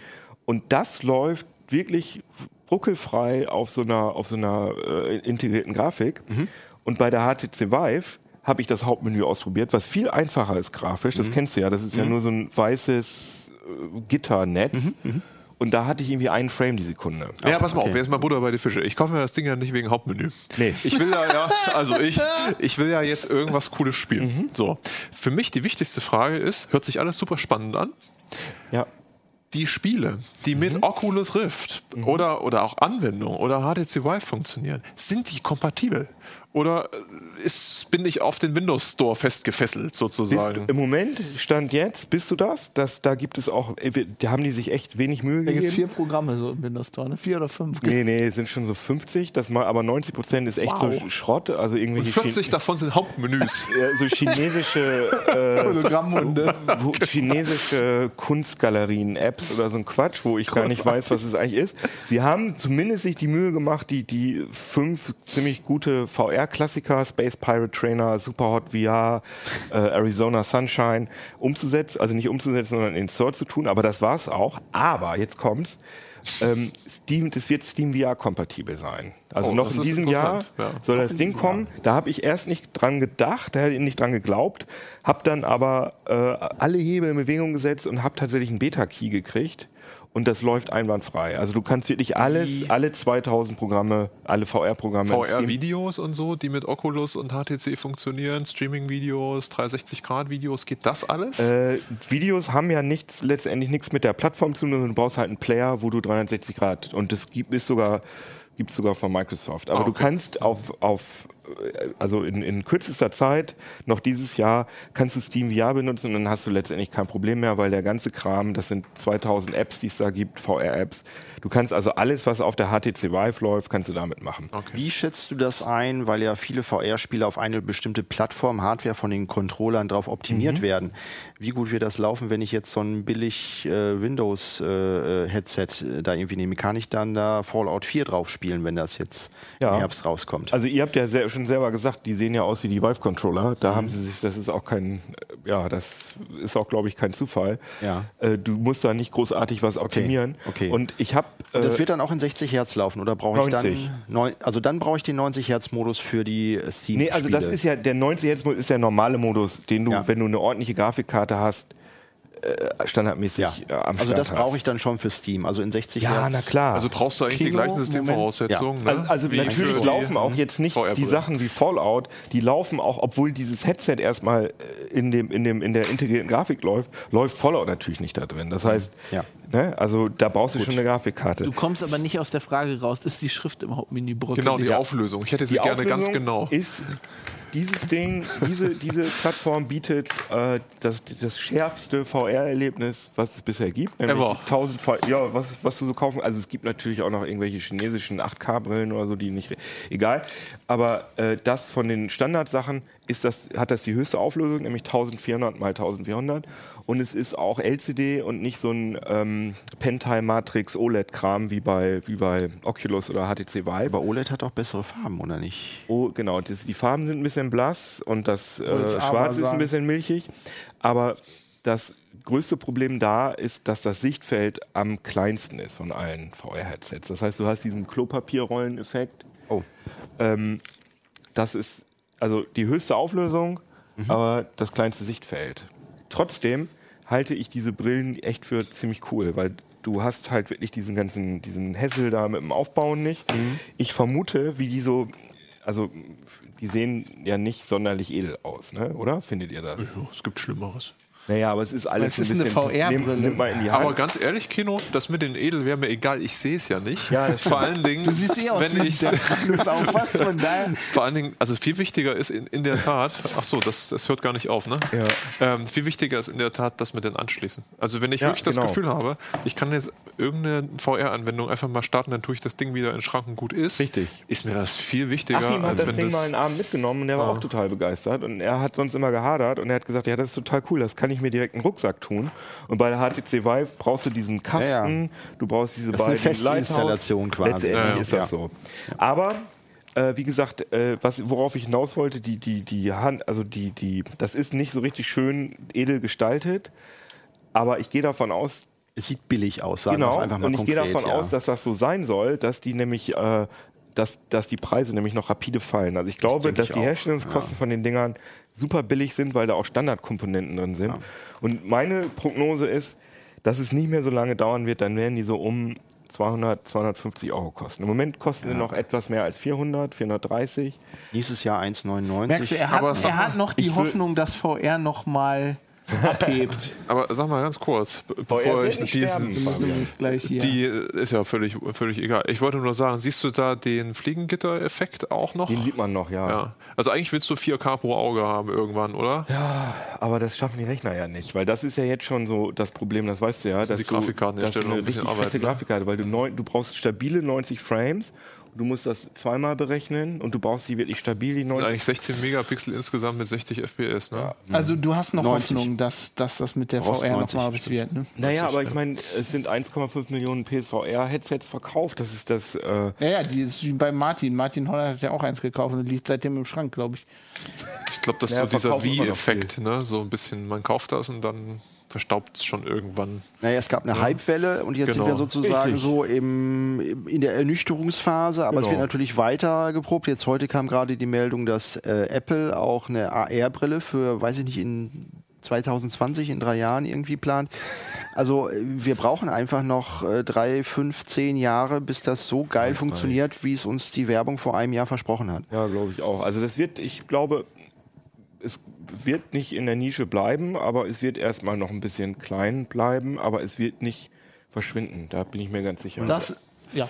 Und das läuft wirklich ruckelfrei auf so einer, auf so einer äh, integrierten Grafik. Mhm. Und bei der HTC Vive habe ich das Hauptmenü ausprobiert, was viel einfacher ist grafisch. Mhm. Das kennst du ja. Das ist ja nur so ein weißes äh, Gitternetz. Mhm, Und da hatte ich irgendwie einen Frame die Sekunde. Ja, pass mal okay. auf, jetzt mal Butter bei die Fische. Ich kaufe mir das Ding ja nicht wegen Hauptmenü. Nee. Ich will ja, ja, also ich, ich will ja jetzt irgendwas Cooles spielen. So. Für mich die wichtigste Frage ist, hört sich alles super spannend an? Ja. Die Spiele, die mit Oculus Rift oder, oder auch Anwendungen oder HTC Vive funktionieren, sind die kompatibel? Oder äh, ist, bin ich auf den Windows Store festgefesselt Bist sozusagen? Im Moment, Stand jetzt, bist du das? das da gibt es auch, äh, da haben die sich echt wenig Mühe Da gibt es gegeben. vier Programme so im Windows Store, ne? Vier oder fünf. Nee, nee, es sind schon so 50, das mal, aber 90 Prozent ist echt Wow. so Schrott. Also Und irgendwelche 40 Chi- davon sind Hauptmenüs. ja, so chinesische, äh, Hologrammhunde. chinesische Kunstgalerien, Apps oder so ein Quatsch, wo ich gar nicht weiß, was es eigentlich ist. Sie haben zumindest sich die Mühe gemacht, die, die fünf ziemlich gute VR-Klassiker, Space Pirate Trainer, Superhot VR, äh, Arizona Sunshine, umzusetzen, also nicht umzusetzen, sondern in den Store zu tun, aber das war's auch. Aber jetzt kommt's. Ähm, Steam, das wird Steam VR kompatibel sein. Also Oh, noch in diesem Jahr ja. soll das Ding kommen. Da habe ich erst nicht dran gedacht, da hätte ich nicht dran geglaubt, habe dann aber äh, alle Hebel in Bewegung gesetzt und habe tatsächlich einen Beta-Key gekriegt. Und das läuft einwandfrei. Also du kannst wirklich alles, alle 2000 Programme, alle VR-Programme. VR-Videos und so, die mit Oculus und HTC funktionieren, Streaming-Videos, 360-Grad-Videos, geht das alles? Äh, Videos haben ja nichts, letztendlich nichts mit der Plattform zu tun, sondern du brauchst halt einen Player, wo du 360 Grad und das gibt es sogar sogar von Microsoft. Aber Ah, du okay. kannst auf, auf also in, in kürzester Zeit, noch dieses Jahr, kannst du Steam VR benutzen und dann hast du letztendlich kein Problem mehr, weil der ganze Kram, das sind 2000 Apps, die es da gibt, VR-Apps. Du kannst also alles, was auf der HTC Vive läuft, kannst du damit machen. Wie schätzt du das ein, weil ja viele VR-Spiele auf eine bestimmte Plattform, Hardware von den Controllern drauf optimiert Mhm. werden? Wie gut wird das laufen, wenn ich jetzt so ein billig äh, Windows-Headset äh, da irgendwie nehme? Kann ich dann da Fallout 4 drauf spielen, wenn das jetzt Ja. im Herbst rauskommt? Also ihr habt ja sehr, schon selber gesagt, die sehen ja aus wie die Vive-Controller. Mhm. Da haben sie sich, das ist auch kein, äh, ja, das ist auch, glaube ich, kein Zufall. Ja. Äh, du musst da nicht großartig was optimieren. okay. Und ich habe, Und das äh, wird dann auch in 60 Hertz laufen oder brauche ich 90. dann neun, also dann brauche ich den 90 Hertz Modus für die äh, Steam nee, also das ist ja der 90 Hertz Modus ist der normale Modus, den du, Ja. wenn du eine ordentliche Grafikkarte hast, äh, standardmäßig ja. äh, am Also Start das brauche ich dann schon für Steam, also in 60 Ja, Hertz. na klar. also brauchst du eigentlich die Kino, gleichen Systemvoraussetzungen. Also, Ne? also wie natürlich die laufen auch jetzt nicht die. Sachen wie Fallout, die laufen auch, obwohl dieses Headset erstmal äh, in, dem, in, dem, in der integrierten Grafik läuft, läuft Fallout natürlich nicht da drin. Das heißt, Ja. ne, also da brauchst du schon eine Grafikkarte. Du kommst aber nicht aus der Frage raus, ist die Schrift im Hauptmenü bröckelig? Genau, die Auflösung. Ich hätte sie die gerne ganz Auflösung genau. ist dieses Ding, diese, diese Plattform bietet äh, das, das schärfste VR-Erlebnis, was es bisher gibt. Nämlich Ever. 1000 V- ja, was, was du so kaufen. Also es gibt natürlich auch noch irgendwelche chinesischen 8K-Brillen oder so, die nicht. Egal. Aber äh, das von den Standardsachen ist das, hat das die höchste Auflösung, nämlich 1400 mal 1400. Und es ist auch LCD und nicht so ein ähm, Pentile-Matrix OLED-Kram wie bei, wie bei Oculus oder HTC Vive. Aber OLED hat auch bessere Farben, oder nicht? Oh, genau. Das, die Farben sind ein bisschen blass und das äh, Schwarz ist ein bisschen milchig. Aber das größte Problem da ist, dass das Sichtfeld am kleinsten ist von allen VR-Headsets. Das heißt, du hast diesen Klopapierrollen-Effekt. Oh. Ähm, das ist also die höchste Auflösung, Mhm. aber das kleinste Sichtfeld. Trotzdem halte ich diese Brillen echt für ziemlich cool, weil du hast halt wirklich diesen ganzen, diesen Hassel da mit dem Aufbauen nicht. Mhm. Ich vermute, wie die so, also die sehen ja nicht sonderlich edel aus, ne? oder? Findet ihr das? Ja, es gibt Schlimmeres. Naja, aber es ist alles Es ist ein eine bisschen... VR-Brille. Die Hand. Aber ganz ehrlich, Kino, das mit den Edel wäre mir egal. Ich sehe es ja nicht. Ja, das Vor allen Dingen, Du siehst eh aus wenn ich Magnus auch was von daher. Vor allen Dingen, also viel wichtiger ist in, in der Tat, ach so, das, das hört gar nicht auf, ne? Ja. Ähm, viel wichtiger ist in der Tat das mit den Anschließen. Also wenn ich Ja, wirklich das genau. Gefühl habe, ich kann jetzt irgendeine VR-Anwendung einfach mal starten, dann tue ich das Ding wieder in den Schrank und gut ist. Richtig. Ist mir das viel wichtiger, Achim hat als das wenn Ding das mal einen Abend mitgenommen und der war auch total begeistert. Und er hat sonst immer gehadert und er hat gesagt, ja, das ist total cool, das kann ich mir direkt in den Rucksack tun. Und bei der HTC Vive brauchst du diesen Kasten, Ja, du brauchst diese Das ist eine beiden feste Installation quasi. Letztendlich Ja, ja. ist das Ja. so. Aber äh, wie gesagt, äh, was, worauf ich hinaus wollte, die, die, die Hand, also die, die, das ist nicht so richtig schön edel gestaltet. Aber ich gehe davon aus, Es sieht billig aus, sagen genau, einfach mal und ich gehe davon ja. aus, dass das so sein soll, dass die nämlich, äh, dass, dass die Preise nämlich noch rapide fallen. Also ich glaube, denke dass ich die Herstellungskosten von den Dingern super billig sind, weil da auch Standardkomponenten drin sind. Und meine Prognose ist, dass es nicht mehr so lange dauern wird, dann werden die so um 200, 250 Euro kosten. Im Moment kosten sie noch etwas mehr als 400, 430. Nächstes Jahr 1,99. Merkst du, er hat, er hat noch die Hoffnung, dass VR noch mal abhebt. Aber sag mal ganz kurz, be- bevor ich diesen, gleich hier. die äh, ist ja völlig, völlig egal. Ich wollte nur sagen, siehst du da den Fliegengitter-Effekt auch noch? Den sieht man noch, ja. Ja. Also eigentlich willst du 4K pro Auge haben irgendwann, oder? Aber das schaffen die Rechner ja nicht, weil das ist ja jetzt schon so das Problem, das weißt du ja. sind dass die das ein bisschen eine richtig arbeiten, fette ne? Grafikkarte, weil du, neun, du brauchst stabile 90 Frames, du musst das zweimal berechnen und du brauchst die wirklich stabil, die Sind 90 eigentlich 16 Megapixel insgesamt mit 60 FPS, ne? Also du hast noch 90. Hoffnung, dass, dass das mit der VR 90 nochmal wird. Ne? Naja, aber ich meine, es sind 1,5 Millionen PSVR-Headsets verkauft. Das ist das. Äh, Ja, ja, die ist wie bei Martin. Martin Holler hat ja auch eins gekauft und liegt seitdem im Schrank, glaube ich. Ich glaube, das ist Ja, so dieser Wie-Effekt, ne? So ein bisschen, man kauft das und dann verstaubt es schon irgendwann. Naja, es gab eine Hypewelle und jetzt Genau. sind wir sozusagen Richtig. so im, in der Ernüchterungsphase, aber es Genau. wird natürlich weiter geprobt. Jetzt heute kam gerade die Meldung, dass äh, Apple auch eine AR-Brille für, weiß ich nicht, in 2020, in drei Jahren irgendwie plant. Also äh, wir brauchen einfach noch äh, drei, fünf, zehn Jahre, bis das so geil funktioniert, wie es uns die Werbung vor einem Jahr versprochen hat. ja, glaube ich auch. Also das wird, ich glaube, es wird nicht in der Nische bleiben, aber es wird erstmal noch ein bisschen klein bleiben, aber es wird nicht verschwinden. Da bin ich mir ganz sicher. Das, ja.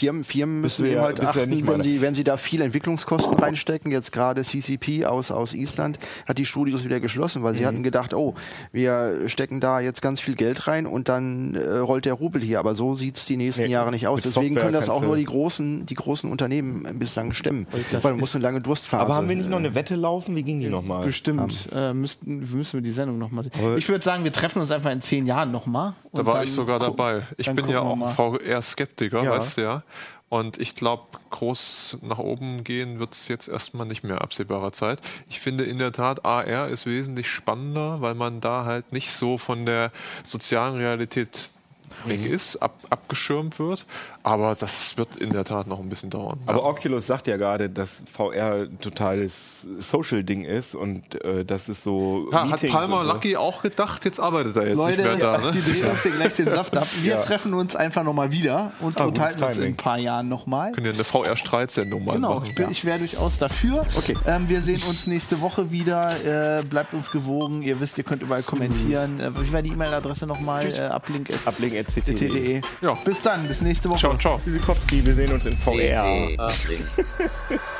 Firmen, Firmen müssen eben ja- halt ja achten, nicht wenn sie, wenn sie da viel Entwicklungskosten reinstecken. Jetzt gerade CCP aus, aus Island hat die Studios wieder geschlossen, weil sie Mhm. hatten gedacht, oh, wir stecken da jetzt ganz viel Geld rein und dann äh, rollt der Rubel hier. Aber so sieht es die nächsten Nee, Jahre nicht aus. Deswegen Software können das auch nur die großen, die großen Unternehmen bislang stemmen. Weil man muss eine lange Durstphase. aber haben wir nicht noch eine Wette laufen? Wie ging die nochmal? Bestimmt äh, müssten, müssen wir die Sendung nochmal. Ich würde sagen, wir treffen uns einfach in zehn Jahren nochmal. Da war ich sogar dabei. Ich bin ja auch VR-Skeptiker, Ja. weißt du ja. Und ich glaube, groß nach oben gehen wird es jetzt erstmal nicht mehr absehbarer Zeit. Ich finde in der Tat, AR ist wesentlich spannender, weil man da halt nicht so von der sozialen Realität weg ist, ab, abgeschirmt wird. Aber das wird in der Tat noch ein bisschen dauern. Aber ja. Oculus sagt ja gerade, dass VR ein totales Social-Ding ist und äh, das ist so. ja, hat Palmer so. Lucky auch gedacht, jetzt arbeitet er jetzt Leute, nicht mehr da. Ne? die drehen uns hier gleich den Saft ab. Wir treffen uns einfach nochmal wieder und Ah, unterhalten uns in ein paar Jahren nochmal. Können ja eine VR-Streitsendung mal Genau, machen. ich, bin- ich wäre durchaus dafür. Okay. Ähm, wir sehen uns nächste Woche wieder. Äh, bleibt uns gewogen. Ihr wisst, ihr könnt überall kommentieren. Äh, wie war die E-Mail-Adresse nochmal? Äh, uplink Ablink.ct.de. Ja, bis dann, bis nächste Woche. Ciao, ciao. Wisikowski, wir sehen uns in VR.